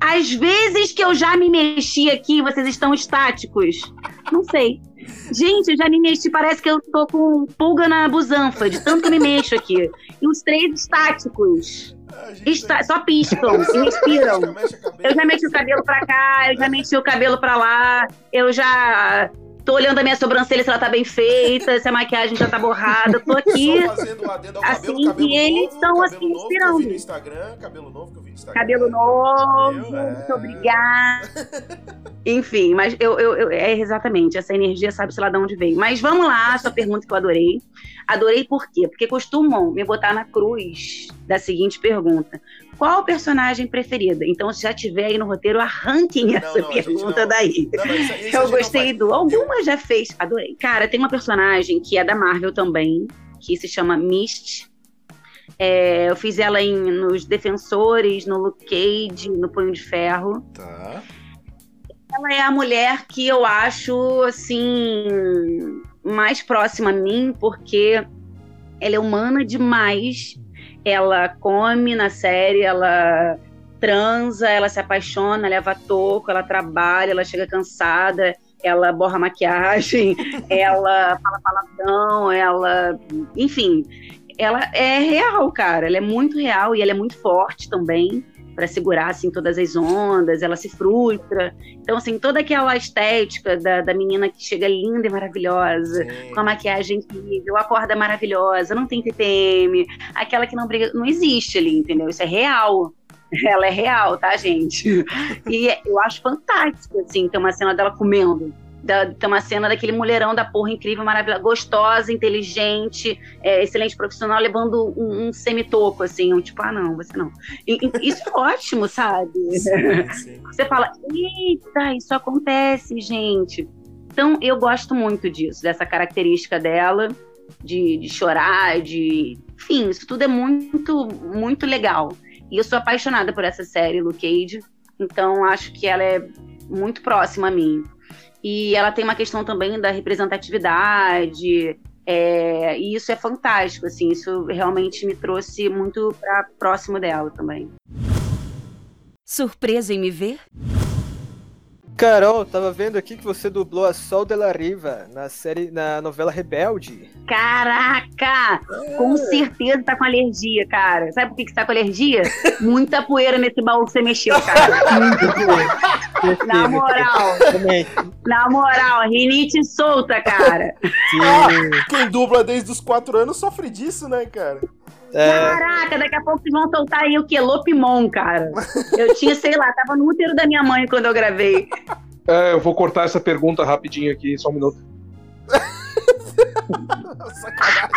[SPEAKER 5] às vezes que eu já me mexi aqui, vocês estão estáticos. Não sei. Gente, eu já me mexi, parece que eu tô com pulga na busanfa, de tanto que eu me mexo aqui. E os três estáticos.
[SPEAKER 3] A gente
[SPEAKER 5] Está, só piscam e respiram. Eu já mexi o cabelo pra cá, eu já mexi o cabelo pra lá, eu já tô olhando a minha sobrancelha se ela tá bem feita, se a maquiagem já tá borrada, tô aqui.
[SPEAKER 3] Só fazendo o adendo ao
[SPEAKER 5] assim,
[SPEAKER 3] cabelo, cabelo
[SPEAKER 5] e eles estão, assim,
[SPEAKER 3] novo que eu vi
[SPEAKER 5] inspirando.
[SPEAKER 3] no Instagram, cabelo novo que eu vi no Instagram.
[SPEAKER 5] Cabelo novo,
[SPEAKER 3] é.
[SPEAKER 5] muito obrigada. Enfim, mas eu, eu, eu- é exatamente, essa energia sabe-se lá de onde veio. Mas vamos lá, essa pergunta que eu adorei. Adorei por quê? Porque costumam me botar na cruz da seguinte pergunta: Qual personagem preferida? Então, se já tiver aí no roteiro, arranquem essa
[SPEAKER 3] não, gente
[SPEAKER 5] pergunta
[SPEAKER 3] não.
[SPEAKER 5] daí.
[SPEAKER 3] Não, não, isso- isso
[SPEAKER 5] Eu
[SPEAKER 3] não
[SPEAKER 5] gostei do. Alguma já fez. Adorei. Cara, tem uma personagem que é da Marvel também, que se chama Mist. É, eu fiz ela em, nos Defensores, no Luke Cage, no Punho de Ferro.
[SPEAKER 3] Tá.
[SPEAKER 5] Ela é a mulher que eu acho, assim, mais próxima a mim, porque ela é humana demais. Ela come na série, ela transa, ela se apaixona, leva toco, ela trabalha, ela chega cansada, ela borra maquiagem, ela fala palavrão, ela. Enfim, ela é real, cara. Ela é muito real e ela é muito forte também para segurar assim todas as ondas, ela se frustra. Então assim, toda aquela estética da, da menina que chega linda e maravilhosa,
[SPEAKER 3] Sim.
[SPEAKER 5] com a maquiagem incrível, acorda maravilhosa, não tem TPM, aquela que não briga, não existe ali, entendeu? Isso é real. Ela é real, tá, gente? E eu acho fantástico, assim, ter uma cena dela comendo. Da, ter uma cena daquele mulherão da porra incrível, maravilhosa, gostosa, inteligente, é, excelente profissional, levando um, um semitoco, assim, um tipo, ah, não, você não. E- isso é ótimo, sabe?
[SPEAKER 3] Sim, sim.
[SPEAKER 5] Você fala, eita, isso acontece, gente. Então, eu gosto muito disso, dessa característica dela, de, de chorar, de. Enfim, isso tudo é muito, muito legal. E eu sou apaixonada por essa série, Luke Cage. Então, acho que ela é muito próxima a mim. E ela tem uma questão também da representatividade. é, e isso é fantástico, assim, isso realmente me trouxe muito para próximo dela também.
[SPEAKER 7] Surpreso em me ver?
[SPEAKER 4] Carol, tava vendo aqui que você dublou a Sol de la Riva na série, na novela Rebelde.
[SPEAKER 5] Caraca! Com certeza tá com alergia, cara. Sabe por que que você tá com alergia? Muita poeira nesse baú que você mexeu, cara.
[SPEAKER 4] Muito
[SPEAKER 5] Na moral, na moral, rinite solta, cara.
[SPEAKER 4] Sim.
[SPEAKER 3] Quem dubla desde os 4 anos sofre disso, né, cara?
[SPEAKER 4] É,
[SPEAKER 5] Caraca, daqui a pouco vocês vão soltar aí o quê? Lopimon, cara. Eu tinha, sei lá, tava no útero da minha mãe quando eu gravei.
[SPEAKER 2] É, eu vou cortar essa pergunta rapidinho aqui, só um minuto.
[SPEAKER 3] Sacanagem.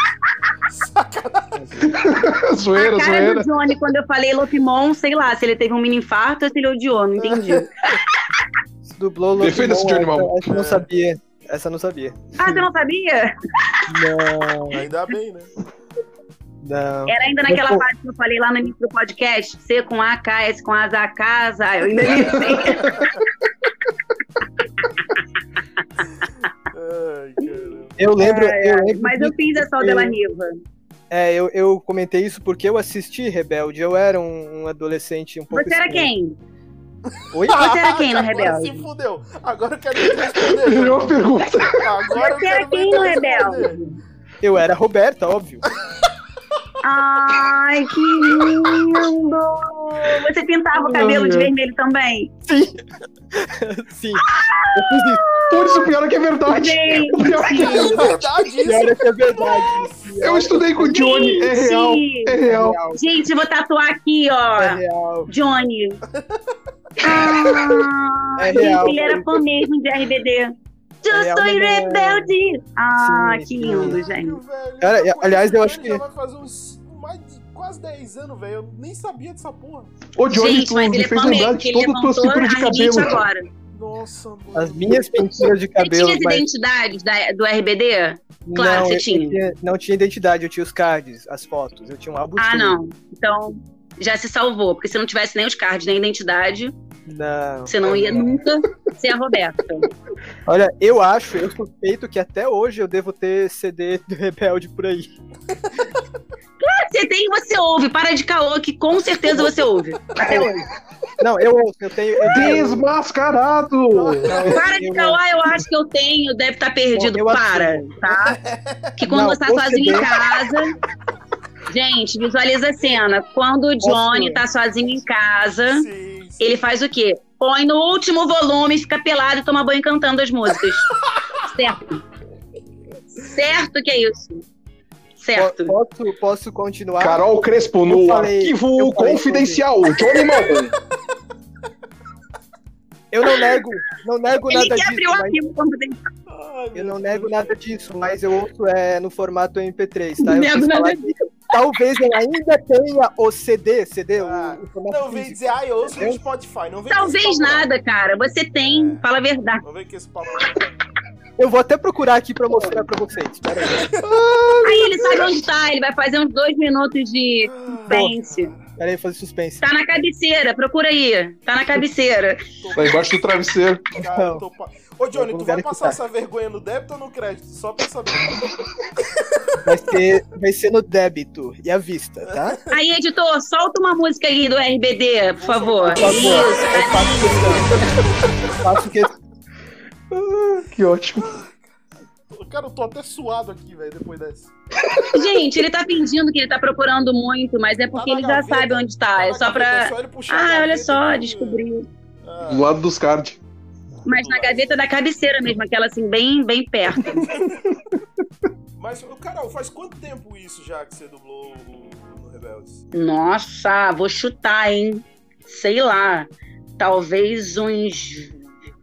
[SPEAKER 3] Sacanagem.
[SPEAKER 2] zoeira,
[SPEAKER 5] a cara
[SPEAKER 2] zoeira.
[SPEAKER 5] do Johnny, quando eu falei Lopimon, sei lá, se ele teve um mini infarto ou se ele odiou, não entendi.
[SPEAKER 4] dublou o
[SPEAKER 2] Defenda esse Johnny
[SPEAKER 4] Lopimon,
[SPEAKER 2] Mamo.
[SPEAKER 4] essa eu não sabia. Essa eu não sabia.
[SPEAKER 5] Ah, você não sabia?
[SPEAKER 4] Não,
[SPEAKER 3] Ainda bem, né?
[SPEAKER 4] não.
[SPEAKER 5] Era ainda naquela parte que eu falei lá no início do podcast, C com A, K, S com A, Z, K. Eu ainda nem sei.
[SPEAKER 3] Ai.
[SPEAKER 4] Eu lembro,
[SPEAKER 5] Ai,
[SPEAKER 4] eu lembro
[SPEAKER 5] Mas
[SPEAKER 4] que-
[SPEAKER 5] eu fiz a Sol de la Riva.
[SPEAKER 4] É, eu, eu comentei isso porque eu assisti Rebelde. Eu era um, um adolescente um pouco.
[SPEAKER 5] Você era quem?
[SPEAKER 4] Oi?
[SPEAKER 5] Você era quem no
[SPEAKER 3] Agora
[SPEAKER 5] Rebelde?
[SPEAKER 3] se fudeu. Agora eu quero responder.
[SPEAKER 2] Melhor pergunta.
[SPEAKER 3] Agora
[SPEAKER 5] Você era quem no. Rebelde?
[SPEAKER 4] Eu era a Roberta, óbvio.
[SPEAKER 5] Ai, que lindo! Você pintava o cabelo de vermelho também?
[SPEAKER 4] Sim. Sim. Fiz isso.
[SPEAKER 2] Putz, o pior é que é verdade.
[SPEAKER 5] Gente!
[SPEAKER 2] O pior é que
[SPEAKER 3] É verdade isso.
[SPEAKER 4] Pior é que é verdade.
[SPEAKER 2] eu estudei com o Johnny, é real.
[SPEAKER 5] Gente!
[SPEAKER 2] É real.
[SPEAKER 5] Gente, eu vou tatuar aqui, ó.
[SPEAKER 4] É real.
[SPEAKER 5] Johnny. Ah,
[SPEAKER 4] É
[SPEAKER 5] gente,
[SPEAKER 4] real,
[SPEAKER 5] ele era fã mesmo de RBD. Eu
[SPEAKER 4] É
[SPEAKER 5] sou rebelde. Ah,
[SPEAKER 4] Sim,
[SPEAKER 5] que lindo, gente.
[SPEAKER 3] Velho,
[SPEAKER 4] Cara,
[SPEAKER 3] já
[SPEAKER 4] aliás, eu acho que-
[SPEAKER 3] vai fazer uns mais de quase 10 anos, velho. Eu nem sabia dessa porra.
[SPEAKER 2] Ô, Johnny,
[SPEAKER 5] gente,
[SPEAKER 2] tu
[SPEAKER 5] mas
[SPEAKER 2] me
[SPEAKER 5] ele é
[SPEAKER 2] fez
[SPEAKER 5] fã
[SPEAKER 2] lembrar de toda a tua
[SPEAKER 5] levantou
[SPEAKER 2] cintura
[SPEAKER 5] a
[SPEAKER 2] de cabelo.
[SPEAKER 5] agora.
[SPEAKER 3] Nossa, mano.
[SPEAKER 4] As minhas pinturas de
[SPEAKER 5] Você
[SPEAKER 4] cabelo.
[SPEAKER 5] tinha as
[SPEAKER 4] mas-
[SPEAKER 5] identidades da- do RBD? Claro,
[SPEAKER 4] não,
[SPEAKER 5] você tinha.
[SPEAKER 4] eu tinha. Não tinha identidade, eu tinha os cards, as fotos. Eu tinha um álbum
[SPEAKER 5] Ah, não. Então, já se salvou. Porque se não tivesse nem os cards, nem a identidade,
[SPEAKER 4] Não.
[SPEAKER 5] Você não ia nunca ser a Roberta.
[SPEAKER 4] Olha, eu acho, eu suspeito que até hoje eu devo ter CD do Rebelde por aí.
[SPEAKER 5] Você tem, você ouve. Para de caô, que com certeza você ouve. Até hoje.
[SPEAKER 4] Não, eu ouço, eu tenho. Eu tenho
[SPEAKER 2] Desmascarado!
[SPEAKER 5] Para de caô, eu acho que eu tenho. Deve estar perdido.
[SPEAKER 4] Eu
[SPEAKER 5] Para, tá? Que quando
[SPEAKER 4] Não,
[SPEAKER 5] você tá sozinho em casa. Gente, visualiza a cena. Quando o Johnny tá sozinho em casa,
[SPEAKER 3] sim.
[SPEAKER 5] Ele faz o quê? Põe no último volume, fica pelado e toma banho cantando as músicas. certo. Certo que é isso. Certo.
[SPEAKER 4] Po- Posso, posso continuar?
[SPEAKER 2] Carol Crespo no
[SPEAKER 4] falei-
[SPEAKER 2] arquivo confidencial. Johnny Malman.
[SPEAKER 4] Eu não nego, não nego
[SPEAKER 5] Ele
[SPEAKER 4] nada
[SPEAKER 5] quer abrir o
[SPEAKER 4] disso. Mas,
[SPEAKER 5] arquivo confidencial.
[SPEAKER 4] Eu não nego nada disso, mas eu ouço é, no formato MP3, tá?
[SPEAKER 5] Não
[SPEAKER 4] Eu
[SPEAKER 5] nego
[SPEAKER 4] quis
[SPEAKER 5] nada
[SPEAKER 4] que talvez eu ainda tenha o CD, CD, o-
[SPEAKER 3] Ah,
[SPEAKER 4] o, formato
[SPEAKER 3] Não vem dizer, ah, eu ouço no Spotify. Não vem
[SPEAKER 5] Talvez nada, cara. Você tem. Fala a verdade.
[SPEAKER 3] Não Não vem com esse papo.
[SPEAKER 4] Eu vou até procurar aqui pra mostrar pra vocês. Pera aí.
[SPEAKER 5] Aí ele sabe onde tá. Ele vai fazer uns dois minutos de suspense.
[SPEAKER 4] Pera aí, fazer suspense.
[SPEAKER 5] Tá na cabeceira. Procura aí. Tá na cabeceira.
[SPEAKER 2] Tá embaixo do travesseiro.
[SPEAKER 3] Cara, tô Ô, Johnny, tu vai passar essa vergonha no débito ou no crédito? Só pra saber.
[SPEAKER 4] Vai ser, vai ser no débito e à vista, tá?
[SPEAKER 5] Aí, editor, solta uma música aí do RBD, por favor.
[SPEAKER 4] Por favor, eu faço questão. Eu faço questão.
[SPEAKER 2] Que ótimo.
[SPEAKER 3] Cara, eu tô até suado aqui, velho, depois dessa.
[SPEAKER 5] Gente, ele tá fingindo que ele tá procurando muito, mas é porque
[SPEAKER 3] Tá
[SPEAKER 5] ele já
[SPEAKER 3] gaveta.
[SPEAKER 5] sabe onde tá.
[SPEAKER 3] Tá
[SPEAKER 5] É só
[SPEAKER 3] gaveta, é
[SPEAKER 5] pra.
[SPEAKER 3] só
[SPEAKER 5] Ah, olha só,
[SPEAKER 3] que-
[SPEAKER 5] descobri.
[SPEAKER 3] Ah,
[SPEAKER 2] Do lado dos cards.
[SPEAKER 5] Mas na gaveta da cabeceira mesmo, aquela assim, bem, bem perto.
[SPEAKER 3] Mas, Carol, faz quanto tempo isso já que você dublou o, no Rebeldes?
[SPEAKER 5] Nossa, vou chutar, hein? Sei lá. Talvez uns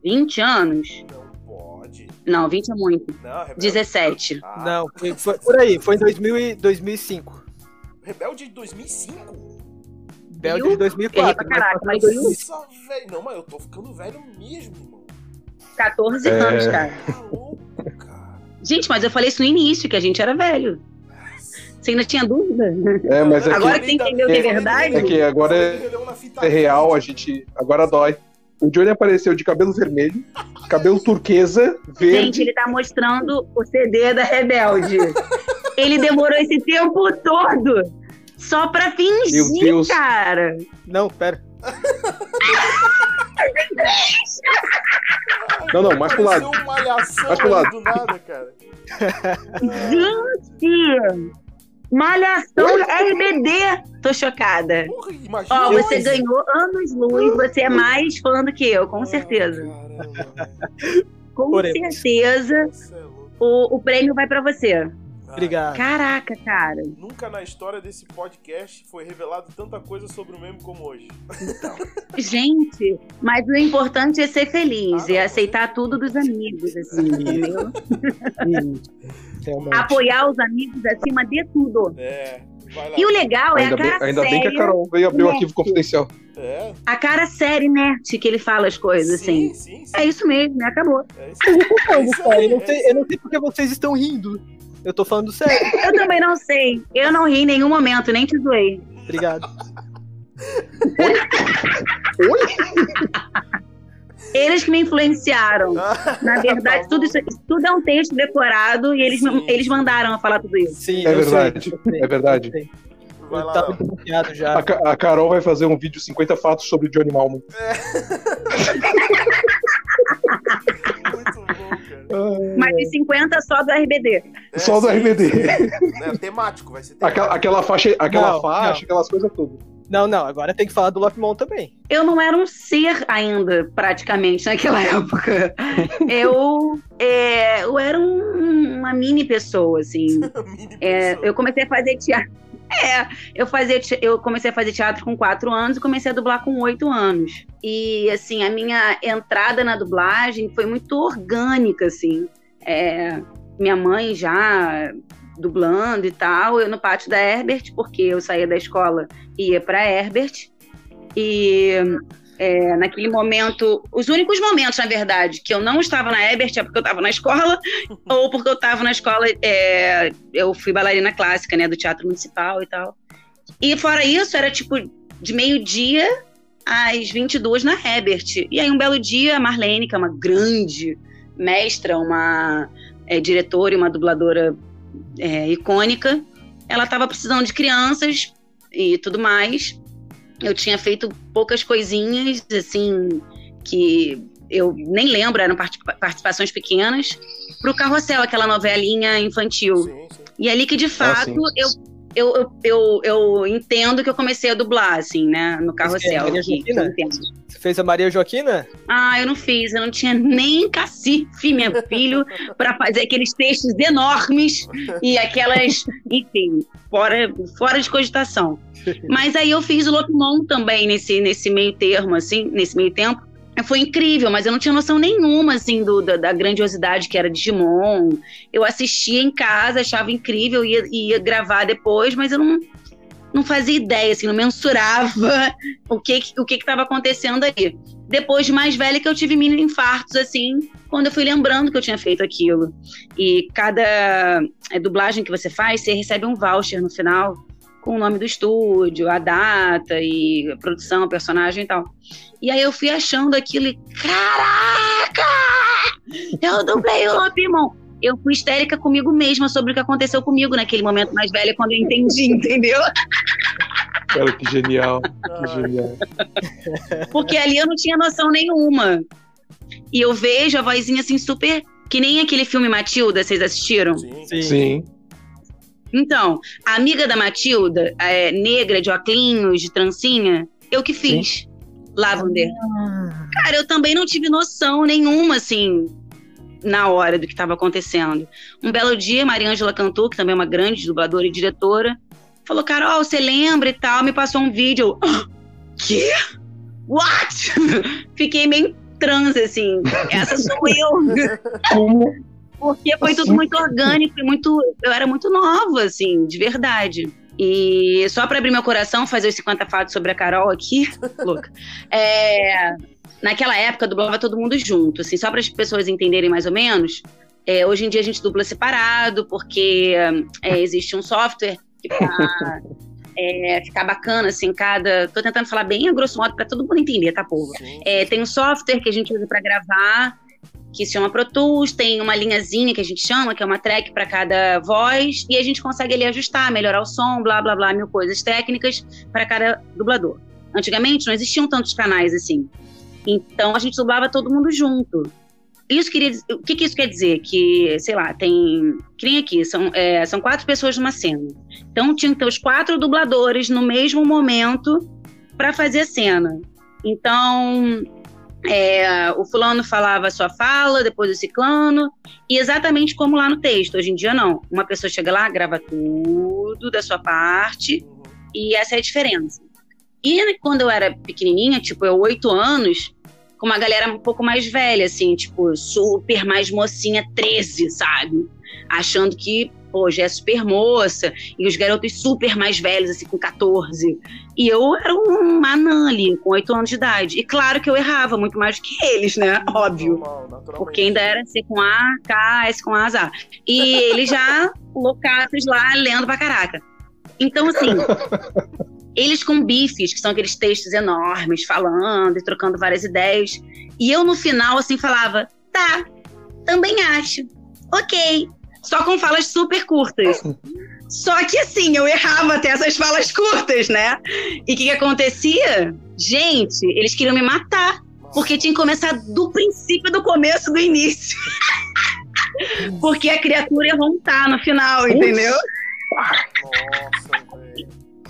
[SPEAKER 5] 20 anos.
[SPEAKER 3] Não pode.
[SPEAKER 5] Não, 20 é muito.
[SPEAKER 3] Não, Rebelde.
[SPEAKER 5] 17.
[SPEAKER 3] Ah,
[SPEAKER 4] Não, foi, foi por aí, foi em 2000 e 2005.
[SPEAKER 3] Rebelde de 2005?
[SPEAKER 4] Belde
[SPEAKER 5] Viu?
[SPEAKER 4] de 2004.
[SPEAKER 5] Errei pra caraca, mas
[SPEAKER 3] Nossa, velho. Não, mas eu tô ficando velho mesmo, irmão.
[SPEAKER 5] 14
[SPEAKER 2] É.
[SPEAKER 5] anos, cara. Gente, mas eu falei isso no início, que a gente era velho. Você ainda tinha dúvida?
[SPEAKER 2] É, mas é
[SPEAKER 5] Agora
[SPEAKER 2] que,
[SPEAKER 5] que você entendeu que é verdade?
[SPEAKER 2] é que agora é, é real, a gente. Agora dói. O Johnny apareceu de cabelo vermelho, cabelo turquesa,
[SPEAKER 5] Gente,
[SPEAKER 2] verde.
[SPEAKER 5] ele tá mostrando o CD da Rebelde. ele demorou esse tempo todo só pra fingir,
[SPEAKER 2] Meu Deus.
[SPEAKER 5] cara.
[SPEAKER 4] Não, pera.
[SPEAKER 2] Não, não, mais pro lado.
[SPEAKER 3] Pareceu uma malhação
[SPEAKER 2] Mais pro lado.
[SPEAKER 3] do nada, cara.
[SPEAKER 5] Gente! Malhação RBD! Tô chocada.
[SPEAKER 3] Porra, imagina.
[SPEAKER 5] Ó, você ganhou anos luz, você é mais fã do que eu, com certeza.
[SPEAKER 3] Ah.
[SPEAKER 5] Com
[SPEAKER 4] Oremos.
[SPEAKER 5] certeza,
[SPEAKER 3] é
[SPEAKER 5] o, o prêmio vai pra você.
[SPEAKER 4] Obrigado.
[SPEAKER 5] Caraca, cara.
[SPEAKER 3] Nunca na história desse podcast foi revelado tanta coisa sobre o meme como hoje.
[SPEAKER 5] Gente, mas o importante é ser feliz
[SPEAKER 3] Ah,
[SPEAKER 5] e
[SPEAKER 3] não.
[SPEAKER 5] aceitar tudo dos amigos, assim, entendeu? Apoiar os amigos acima de tudo.
[SPEAKER 3] É, vai lá.
[SPEAKER 5] E o legal é
[SPEAKER 2] Ainda,
[SPEAKER 5] a
[SPEAKER 2] bem,
[SPEAKER 5] cara
[SPEAKER 2] ainda bem que a
[SPEAKER 5] séria,
[SPEAKER 2] Carol veio abrir o arquivo confidencial.
[SPEAKER 3] É,
[SPEAKER 5] a cara séria e inerte que ele fala as coisas,
[SPEAKER 3] sim,
[SPEAKER 5] assim.
[SPEAKER 3] sim, sim.
[SPEAKER 5] É isso mesmo, né? Acabou.
[SPEAKER 3] É isso. É isso aí,
[SPEAKER 4] eu, não
[SPEAKER 3] é
[SPEAKER 4] sei,
[SPEAKER 3] isso
[SPEAKER 4] eu não sei porque vocês estão rindo. Eu tô falando sério.
[SPEAKER 5] Eu também não sei. Eu não ri em nenhum momento, nem te zoei.
[SPEAKER 4] Obrigado.
[SPEAKER 5] Eles que me influenciaram.
[SPEAKER 3] Ah,
[SPEAKER 5] Na verdade,
[SPEAKER 3] tá
[SPEAKER 5] tudo isso, isso tudo é um texto decorado e eles,
[SPEAKER 3] Sim.
[SPEAKER 5] eles mandaram eu falar tudo isso.
[SPEAKER 4] Sim,
[SPEAKER 2] É verdade,
[SPEAKER 4] sei,
[SPEAKER 2] é verdade.
[SPEAKER 4] eu
[SPEAKER 3] lá,
[SPEAKER 4] tava
[SPEAKER 2] A,
[SPEAKER 4] já.
[SPEAKER 2] Ca- a Carol vai fazer um vídeo 50 fatos sobre Johnny Malman.
[SPEAKER 3] Bom, cara.
[SPEAKER 5] Mas de 50 só do RBD.
[SPEAKER 3] É,
[SPEAKER 2] Só do
[SPEAKER 3] sim,
[SPEAKER 2] RBD.
[SPEAKER 3] sim. É temático, vai ser temático.
[SPEAKER 2] Aquela, aquela faixa, aquela
[SPEAKER 4] Não,
[SPEAKER 2] faixa
[SPEAKER 4] não.
[SPEAKER 2] aquelas coisas todas.
[SPEAKER 4] Não, não, agora tem que falar do Lopmon também.
[SPEAKER 5] Eu não era um ser ainda, praticamente, naquela época. Eu, é, eu era um- uma mini pessoa, assim.
[SPEAKER 3] Mini
[SPEAKER 5] É,
[SPEAKER 3] pessoa.
[SPEAKER 5] eu comecei a fazer teatro. É, eu, fazia, eu comecei a fazer teatro com quatro anos e comecei a dublar com oito anos. E, assim, a minha entrada na dublagem foi muito orgânica, assim. É, minha mãe já dublando e tal, eu no pátio da Herbert, porque eu saía da escola e ia pra Herbert. E é, naquele momento, os únicos momentos, na verdade, que eu não estava na Herbert é porque eu estava na escola ou porque eu estava na escola, é, eu fui bailarina clássica, né, do Teatro Municipal e tal. E fora isso, era tipo de meio-dia às 22 na Herbert. E aí, um belo dia, a Marlene, que é uma grande mestra, uma é, diretora e uma dubladora é, icônica, ela estava precisando de crianças e tudo mais. Eu tinha feito poucas coisinhas, assim, que eu nem lembro, eram participações pequenas, para o Carrossel, aquela novelinha infantil. Sim, sim. E ali que, de fato, ah, eu, eu, eu, eu, eu, entendo que eu comecei a dublar, assim, né, no Carrossel. Maria
[SPEAKER 4] Joaquina? Você fez a Maria Joaquina?
[SPEAKER 5] Ah, eu não fiz, eu não tinha nem cacife, meu filho, para fazer aqueles textos enormes e aquelas, enfim, fora, fora de cogitação. Mas aí eu fiz o Locumon também nesse, nesse meio termo, assim, nesse meio tempo. Foi incrível, mas eu não tinha noção nenhuma, assim, do, da, da grandiosidade que era Digimon. Eu assistia em casa, achava incrível, ia, ia gravar depois, mas eu não, não fazia ideia, assim, não mensurava o que o que estava acontecendo aí. Depois de mais velha que eu tive mini infartos, assim, quando eu fui lembrando que eu tinha feito aquilo. E cada é, dublagem que você faz, você recebe um voucher no final com o nome do estúdio, a data e a produção, o personagem e tal. E aí eu fui achando aquilo e, caraca! Eu dublei o Lopimon. Eu fui histérica comigo mesma sobre o que aconteceu comigo naquele momento mais velha, quando eu entendi, entendeu?
[SPEAKER 2] Cara, que genial, que genial.
[SPEAKER 5] Porque ali eu não tinha noção nenhuma. E eu vejo a vozinha assim super. Que nem aquele filme Matilda, vocês assistiram?
[SPEAKER 2] Sim. Sim.
[SPEAKER 5] Então, a amiga da Matilda, é, negra, de óculos, de trancinha, eu que fiz. Sim. Lavender. Ah. Cara, eu também não tive noção nenhuma, assim, na hora do que estava acontecendo. Um belo dia, Maria Ângela Cantu, que também é uma grande dubladora e diretora, falou: Carol, você lembra e tal? Me passou um vídeo. Eu, ah, quê? What? Fiquei meio transe, assim. Essa sou eu. Como? Porque foi tudo muito orgânico e muito. Eu era muito nova, assim, de verdade. E só para abrir meu coração, fazer os 50 fatos sobre a Carol aqui, louca. É, naquela época, dublava todo mundo junto, assim, só para as pessoas entenderem mais ou menos. É, hoje em dia a gente dubla separado, porque é, existe um software que pra é, ficar bacana, assim, cada. Tô tentando falar bem a grosso modo para todo mundo entender, tá, povo? É, tem um software que a gente usa para gravar que se chama Pro Tools, tem uma linhazinha que a gente chama, que é uma track para cada voz, e a gente consegue ali ajustar, melhorar o som, blá blá blá, mil coisas técnicas para cada dublador. Antigamente não existiam tantos canais assim. Então a gente dublava todo mundo junto. Isso queria o que, que isso quer dizer? Que, sei lá, tem. Nem aqui, são, é, são quatro pessoas numa cena. Então tinha que ter os quatro dubladores no mesmo momento para fazer a cena. Então, é, o fulano falava a sua fala, depois o ciclano, e exatamente como lá no texto. Hoje em dia, não. Uma pessoa chega lá, grava tudo da sua parte, e essa é a diferença. E quando eu era pequenininha, tipo, eu oito anos, com uma galera um pouco mais velha, assim, tipo, super mais mocinha, 13, sabe? Achando que pô, já é super moça, e os garotos super mais velhos, assim, com 14. E eu era uma anã ali, com 8 anos de idade. E claro que eu errava muito mais que eles, né? Óbvio. Normal, porque ainda era C com A, K, S com A, azar. E eles já loucaços lá, lendo pra caraca. Então, assim, eles com bifes, que são aqueles textos enormes, falando e trocando várias ideias. E eu, no final, assim, falava, tá, também acho. Ok, só com falas super curtas. Só que assim, eu errava até essas falas curtas, né? E o que, que acontecia? Gente, eles queriam me matar. Porque tinha que começar do princípio do começo do início. porque a criatura ia voltar no final, entendeu? Nossa,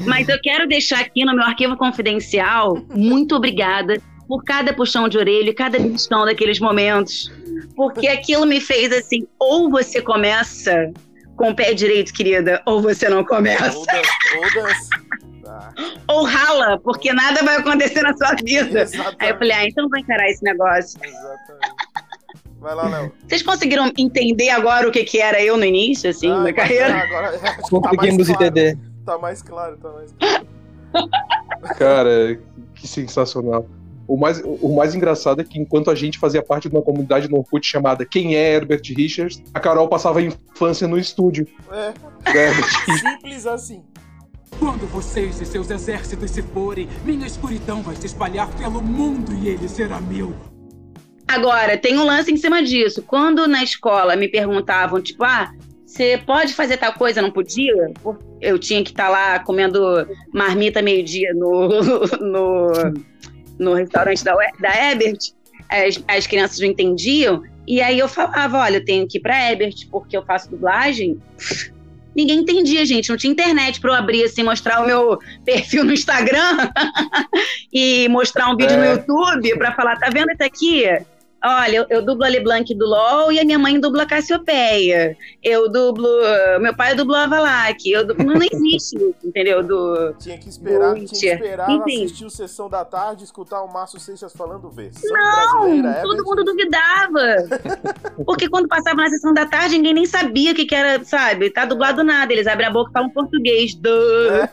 [SPEAKER 5] Mas eu quero deixar aqui no meu arquivo confidencial, muito obrigada por cada puxão de orelha, cada questão daqueles momentos. Porque aquilo me fez assim, ou você começa com o pé direito, querida, ou você não começa. Ou rala, porque nada vai acontecer na sua vida. Exatamente. Aí eu falei, ah, então vou encarar esse negócio. Exatamente.
[SPEAKER 3] Vai lá, Léo.
[SPEAKER 5] Vocês conseguiram entender agora o que, que era eu no início, assim, ah, da carreira?
[SPEAKER 4] Agora, tá Conseguimos claro. entender.
[SPEAKER 3] Tá mais claro, tá mais claro.
[SPEAKER 2] Cara, que sensacional. O mais, o mais engraçado é que enquanto a gente fazia parte de uma comunidade no Orkut chamada Quem é Herbert Richards, a Carol passava a infância no estúdio.
[SPEAKER 3] É. Simples assim.
[SPEAKER 6] Quando vocês e seus exércitos se forem, minha escuridão vai se espalhar pelo mundo e ele será meu.
[SPEAKER 5] Agora, tem um lance em cima disso. Quando na escola me perguntavam, tipo, ah, você pode fazer tal coisa, não podia? Eu tinha que estar lá comendo marmita meio-dia no, no, no restaurante da, da Ebert. As, as crianças não entendiam. E aí eu falava, olha, eu tenho que ir pra Ebert porque eu faço dublagem. Ninguém entendia, gente. Não tinha internet para eu abrir assim, mostrar o meu perfil no Instagram e mostrar um vídeo é. no YouTube para falar, tá vendo isso aqui? Olha, eu, eu, dublo a LeBlanc do LOL e a minha mãe dubla a Cassiopeia. Eu dublo. Meu pai dublou a Valak. Eu dublo, não existe isso, entendeu? Do,
[SPEAKER 3] tinha que esperar, tinha que esperar Enfim. assistir o Sessão da Tarde escutar o Márcio Seixas falando versão
[SPEAKER 5] Não, todo mundo duvidava. Porque quando passava na Sessão da Tarde, ninguém nem sabia o que, que era, sabe? Tá dublado nada. Eles abrem a boca e falam português. Duh. É.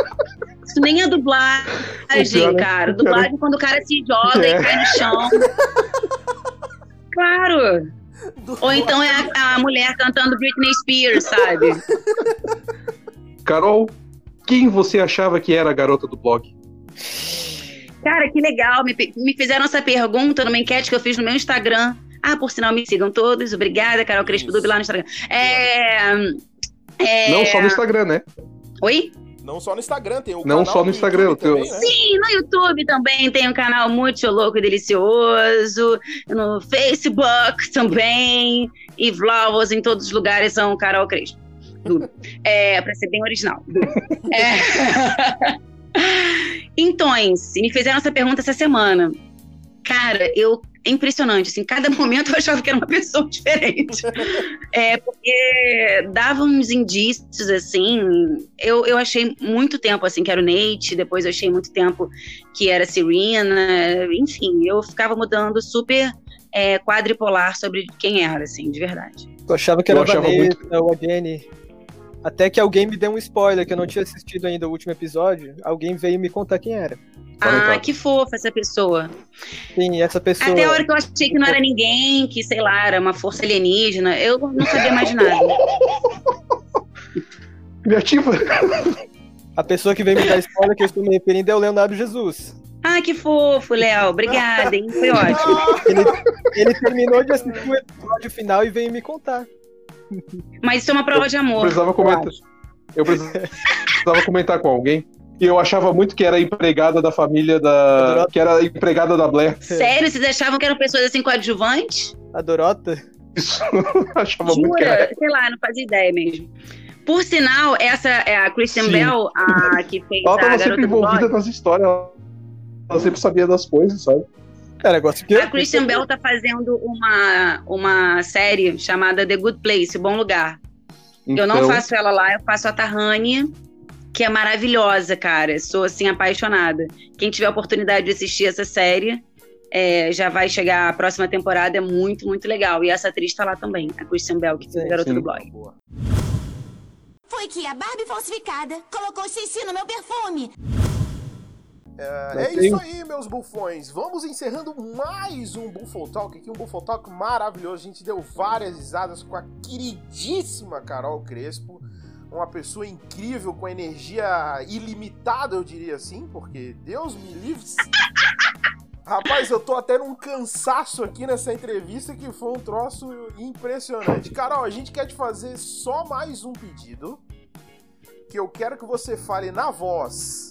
[SPEAKER 5] Isso nem é dublagem, cara. Dublagem é quando o cara se joga é. e cai no chão. Claro. Ou então é a, a, mulher cantando Britney Spears, sabe?
[SPEAKER 2] Carol, quem você achava que era a garota do blog?
[SPEAKER 5] Cara, que legal. Me, me fizeram essa pergunta numa enquete que eu fiz no meu Instagram. Ah, por sinal, me sigam todos. Obrigada, Carol Crespo Dub lá no Instagram. É,
[SPEAKER 2] é... Não só no Instagram, né?
[SPEAKER 5] Oi?
[SPEAKER 3] Não só no Instagram, tem o
[SPEAKER 2] Não só no Instagram,
[SPEAKER 5] teu... também, né? Sim, no YouTube também tem um canal muito louco e delicioso. No Facebook também. E vlogs em todos os lugares são Carol Crespo. É, pra ser bem original. É. Então, me fizeram essa pergunta essa semana. Cara, eu é impressionante, assim, cada momento eu achava que era uma pessoa diferente. é, porque dava uns indícios, assim, eu, eu achei muito tempo, assim, que era o Nate, depois eu achei muito tempo que era a Serena, enfim, eu ficava mudando super é, quadripolar sobre quem era, assim, de verdade.
[SPEAKER 4] Eu achava que era eu a Vanessa, muito... ou a Jenny. Até que alguém me deu um spoiler, que eu não tinha assistido ainda o último episódio, alguém veio me contar quem era.
[SPEAKER 5] Ah, que fofa essa pessoa.
[SPEAKER 4] Sim, essa pessoa.
[SPEAKER 5] Até a hora que eu achei que não era ninguém, que, sei lá, era uma força alienígena, eu não sabia mais nada.
[SPEAKER 2] Criativa.
[SPEAKER 4] A pessoa que veio me dar spoiler que eu estou me referindo é o Leonardo Jesus.
[SPEAKER 5] Ah, que fofo, Léo. Obrigada, hein? Foi ótimo.
[SPEAKER 4] Ele, ele terminou de assistir o episódio final e veio me contar.
[SPEAKER 5] Mas isso é uma prova
[SPEAKER 2] eu
[SPEAKER 5] de amor.
[SPEAKER 2] Precisava comentar. Eu precisava comentar com alguém. E eu achava muito que era empregada da família da. Que era empregada da Blair.
[SPEAKER 5] Sério? Vocês achavam que eram pessoas assim coadjuvantes?
[SPEAKER 4] A Dorota?
[SPEAKER 2] Isso. achava
[SPEAKER 5] Jura?
[SPEAKER 2] muito que era.
[SPEAKER 5] Sei lá, não fazia ideia mesmo. Por sinal, essa é a Christian Sim. Bell, a que fez
[SPEAKER 2] ela
[SPEAKER 5] a
[SPEAKER 2] tava sempre envolvida nas histórias. Ela sempre sabia das coisas, sabe?
[SPEAKER 4] É, negócio que...
[SPEAKER 5] A Christian Bell tá fazendo uma, uma série chamada The Good Place, o Bom Lugar. Então... Eu não então- faço ela lá, eu faço a Tahani, que é maravilhosa, cara. Sou, assim, apaixonada. Quem tiver a oportunidade de assistir essa série, é, já vai chegar a próxima temporada, é muito, muito legal. E essa atriz tá lá também, a Christian Bell, que é garota do blog.
[SPEAKER 8] Foi que a Barbie falsificada colocou xixi no meu perfume.
[SPEAKER 3] É, é isso aí, meus bufões. Vamos encerrando mais um Buffon Talk aqui, um Buffon Talk maravilhoso. A gente deu várias risadas com a queridíssima Carol Crespo, uma pessoa incrível com energia ilimitada, eu diria assim, porque Deus me livre. Rapaz, eu tô até num cansaço aqui nessa entrevista que foi um troço impressionante. Carol, a gente quer te fazer só mais um pedido. Que eu quero que você fale na voz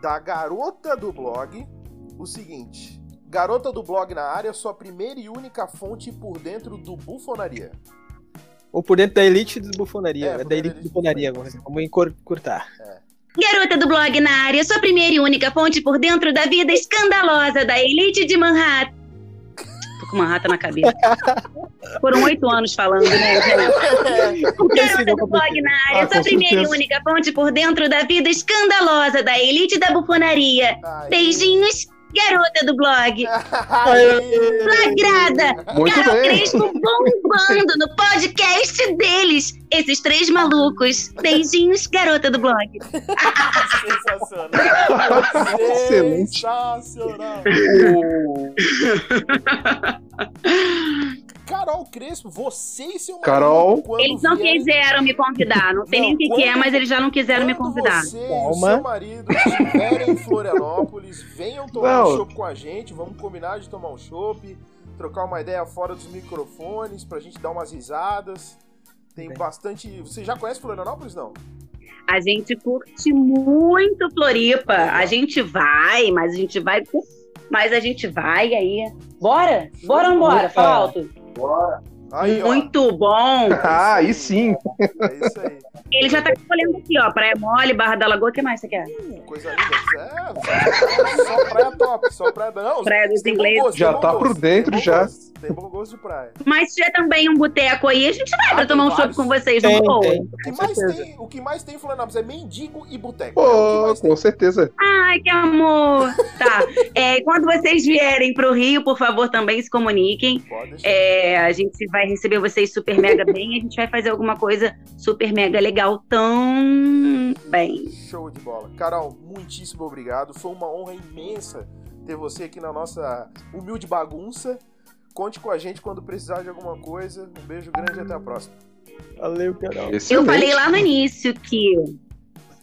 [SPEAKER 3] da garota do blog o seguinte: Garota do blog na área, sua primeira e única fonte por dentro do bufonaria.
[SPEAKER 4] Ou por dentro da elite do bufonaria. É, é da elite do bufonaria, vamos encurtar. É.
[SPEAKER 5] Garota do blog na área, sua primeira e única fonte por dentro da vida escandalosa da elite de Manhattan com uma rata na cabeça. Foram oito anos falando, né? Garota do blog na área, ah, sua primeira e única fonte por dentro da vida escandalosa da elite da bufonaria. Ai. Beijinhos garota do blog. Flagrada.
[SPEAKER 2] Muito
[SPEAKER 5] Carol
[SPEAKER 2] bem.
[SPEAKER 5] Crespo bombando no podcast deles. Esses três malucos. Beijinhos, garota do blog.
[SPEAKER 3] Sensacional.
[SPEAKER 2] Excelente.
[SPEAKER 3] Sensacional. Carol Crespo, você e seu marido.
[SPEAKER 2] Carol.
[SPEAKER 5] Eles não
[SPEAKER 3] vierem-
[SPEAKER 5] quiseram me convidar. Não sei
[SPEAKER 3] Não,
[SPEAKER 5] nem o que, que é, mas eles já não quiseram me convidar.
[SPEAKER 3] você e o
[SPEAKER 4] Calma.
[SPEAKER 3] seu marido estiverem em Florianópolis, venham tomar
[SPEAKER 2] Não.
[SPEAKER 3] um chopp com a gente, vamos combinar de tomar um chopp, trocar uma ideia fora dos microfones, pra gente dar umas risadas. Tem
[SPEAKER 4] Bem.
[SPEAKER 3] bastante. Você já conhece Florianópolis, não?
[SPEAKER 5] A gente curte muito Floripa. A gente vai, mas a gente vai. Mas a gente vai aí. Bora? Bora ou não bora? Fala alto.
[SPEAKER 3] Aí, ó.
[SPEAKER 5] Muito bom.
[SPEAKER 2] Ah, aí sim.
[SPEAKER 3] É isso aí.
[SPEAKER 5] Ele já tá escolhendo aqui, ó. Praia Mole, Barra da Lagoa. O que mais você quer?
[SPEAKER 3] Uh, coisa linda. É, só praia top, só praia. Não,
[SPEAKER 5] Praia dos ingleses.
[SPEAKER 2] Já tá por dentro, já.
[SPEAKER 3] gosto, Tem bom gosto de praia.
[SPEAKER 5] Mas se tiver também um boteco aí, a gente vai
[SPEAKER 3] Ah,
[SPEAKER 5] pra
[SPEAKER 3] tem
[SPEAKER 5] tomar um chopp com vocês,
[SPEAKER 4] Tem,
[SPEAKER 5] não boa.
[SPEAKER 4] tem.
[SPEAKER 3] O que, mais tem, o que mais tem em Florianópolis é mendigo e boteco. É
[SPEAKER 2] Pô,
[SPEAKER 3] tem.
[SPEAKER 2] com certeza.
[SPEAKER 5] Ai, que amor. Tá. É, quando vocês vierem pro Rio, por favor, também se comuniquem.
[SPEAKER 3] Pode deixar.
[SPEAKER 5] É, a gente vai receber vocês super mega bem. A gente vai fazer alguma coisa super mega legal tão bem.
[SPEAKER 3] Show de bola. Carol, muitíssimo obrigado. Foi uma honra imensa ter você aqui na nossa humilde bagunça. Conte com a gente quando precisar de alguma coisa. Um beijo grande e até a próxima.
[SPEAKER 4] Valeu, Carol.
[SPEAKER 5] Eu falei lá no início que.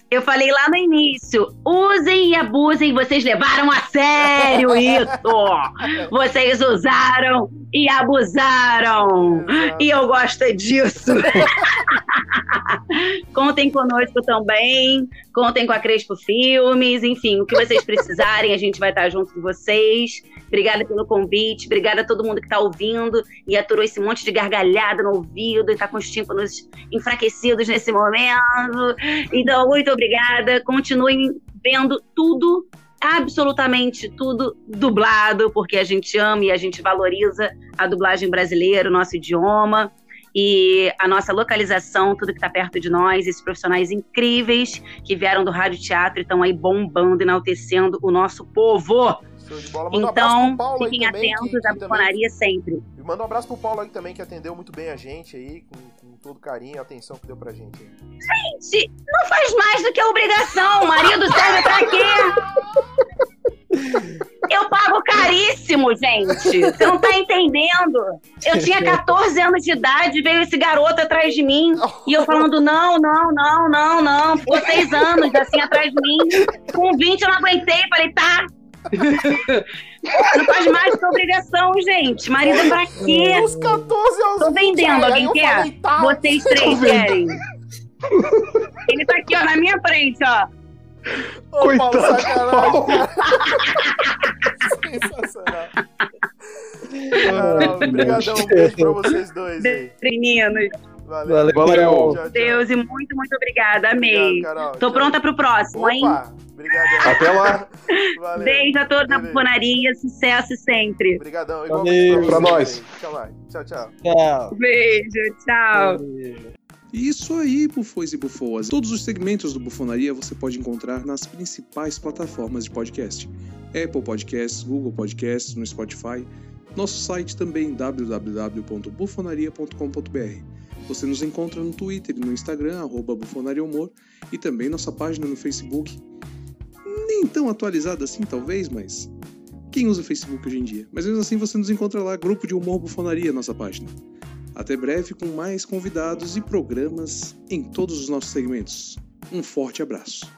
[SPEAKER 5] Eu falei lá no início, usem e abusem, vocês levaram a sério isso! Vocês usaram e abusaram! E eu gosto disso! contem conosco também, contem com a Crespo Filmes, enfim, o que vocês precisarem, a gente vai estar junto com vocês. Obrigada pelo convite, obrigada a todo mundo que está ouvindo e aturou esse monte de gargalhada no ouvido e está com os tímpanos enfraquecidos nesse momento. Então, muito obrigada. Continuem vendo tudo, absolutamente tudo dublado, porque a gente ama e a gente valoriza a dublagem brasileira, o nosso idioma e a nossa localização, tudo que está perto de nós, esses profissionais incríveis que vieram do rádio teatro e estão aí bombando, enaltecendo o nosso povo.
[SPEAKER 3] Um
[SPEAKER 5] Então,
[SPEAKER 3] aí
[SPEAKER 5] fiquem atentos
[SPEAKER 3] que- que
[SPEAKER 5] à bufonaria sempre.
[SPEAKER 3] E manda um abraço pro Paulo aí também, que atendeu muito bem a gente aí, com, com todo carinho e atenção que deu pra gente aí.
[SPEAKER 5] Gente, não faz mais do que a obrigação. O marido serve pra quê? Eu pago caríssimo, gente. Você não tá entendendo. Eu tinha 14 anos de idade, veio esse garoto atrás de mim. E eu falando, não, não, não, não, não. Ficou seis anos assim atrás de mim. Com 20 eu não aguentei. Falei, tá. Não faz mais que obrigação, gente. Marido pra quê?
[SPEAKER 3] Os 14 aos
[SPEAKER 5] Tô
[SPEAKER 3] 20,
[SPEAKER 5] vendendo, alguém
[SPEAKER 3] eu
[SPEAKER 5] quer?
[SPEAKER 3] falei, tá.
[SPEAKER 5] Vocês três querem. Ele tá aqui, ó, na minha frente, ó.
[SPEAKER 3] Ô, Paulo,
[SPEAKER 2] Coitado.
[SPEAKER 3] sacanagem, cara. Sensacional. Ah, Obrigadão, um beijo pra vocês dois aí.
[SPEAKER 5] Meninos.
[SPEAKER 3] Valeu.
[SPEAKER 4] Valeu.
[SPEAKER 2] Valeu.
[SPEAKER 3] Tchau, tchau.
[SPEAKER 5] Deus, e muito, muito obrigada. Amei.
[SPEAKER 3] Obrigado, Carol.
[SPEAKER 5] Tô
[SPEAKER 3] Tchau.
[SPEAKER 5] pronta pro próximo, hein?
[SPEAKER 3] Opa, obrigadão.
[SPEAKER 2] Até lá.
[SPEAKER 3] Valeu.
[SPEAKER 5] Beijo a todos na bufonaria. Sucesso sempre.
[SPEAKER 3] Obrigadão.
[SPEAKER 4] Valeu.
[SPEAKER 3] Igualmente
[SPEAKER 2] Pra
[SPEAKER 3] vocês
[SPEAKER 2] nós.
[SPEAKER 3] Tchau, tchau, tchau.
[SPEAKER 4] Tchau.
[SPEAKER 5] Beijo, tchau.
[SPEAKER 4] Beijo.
[SPEAKER 9] Isso aí, bufões e bufoas. Todos os segmentos do Bufonaria você pode encontrar nas principais plataformas de podcast. Apple Podcasts, Google Podcasts, no Spotify. Nosso site também www.bufonaria.com.br. Você nos encontra no Twitter e no Instagram, arroba bufonariahumor, e também nossa página no Facebook. Nem tão atualizada assim, talvez, mas... Quem usa Facebook hoje em dia? Mas mesmo assim você nos encontra lá, Grupo de Humor Bufonaria, nossa página. Até breve com mais convidados e programas em todos os nossos segmentos. Um forte abraço.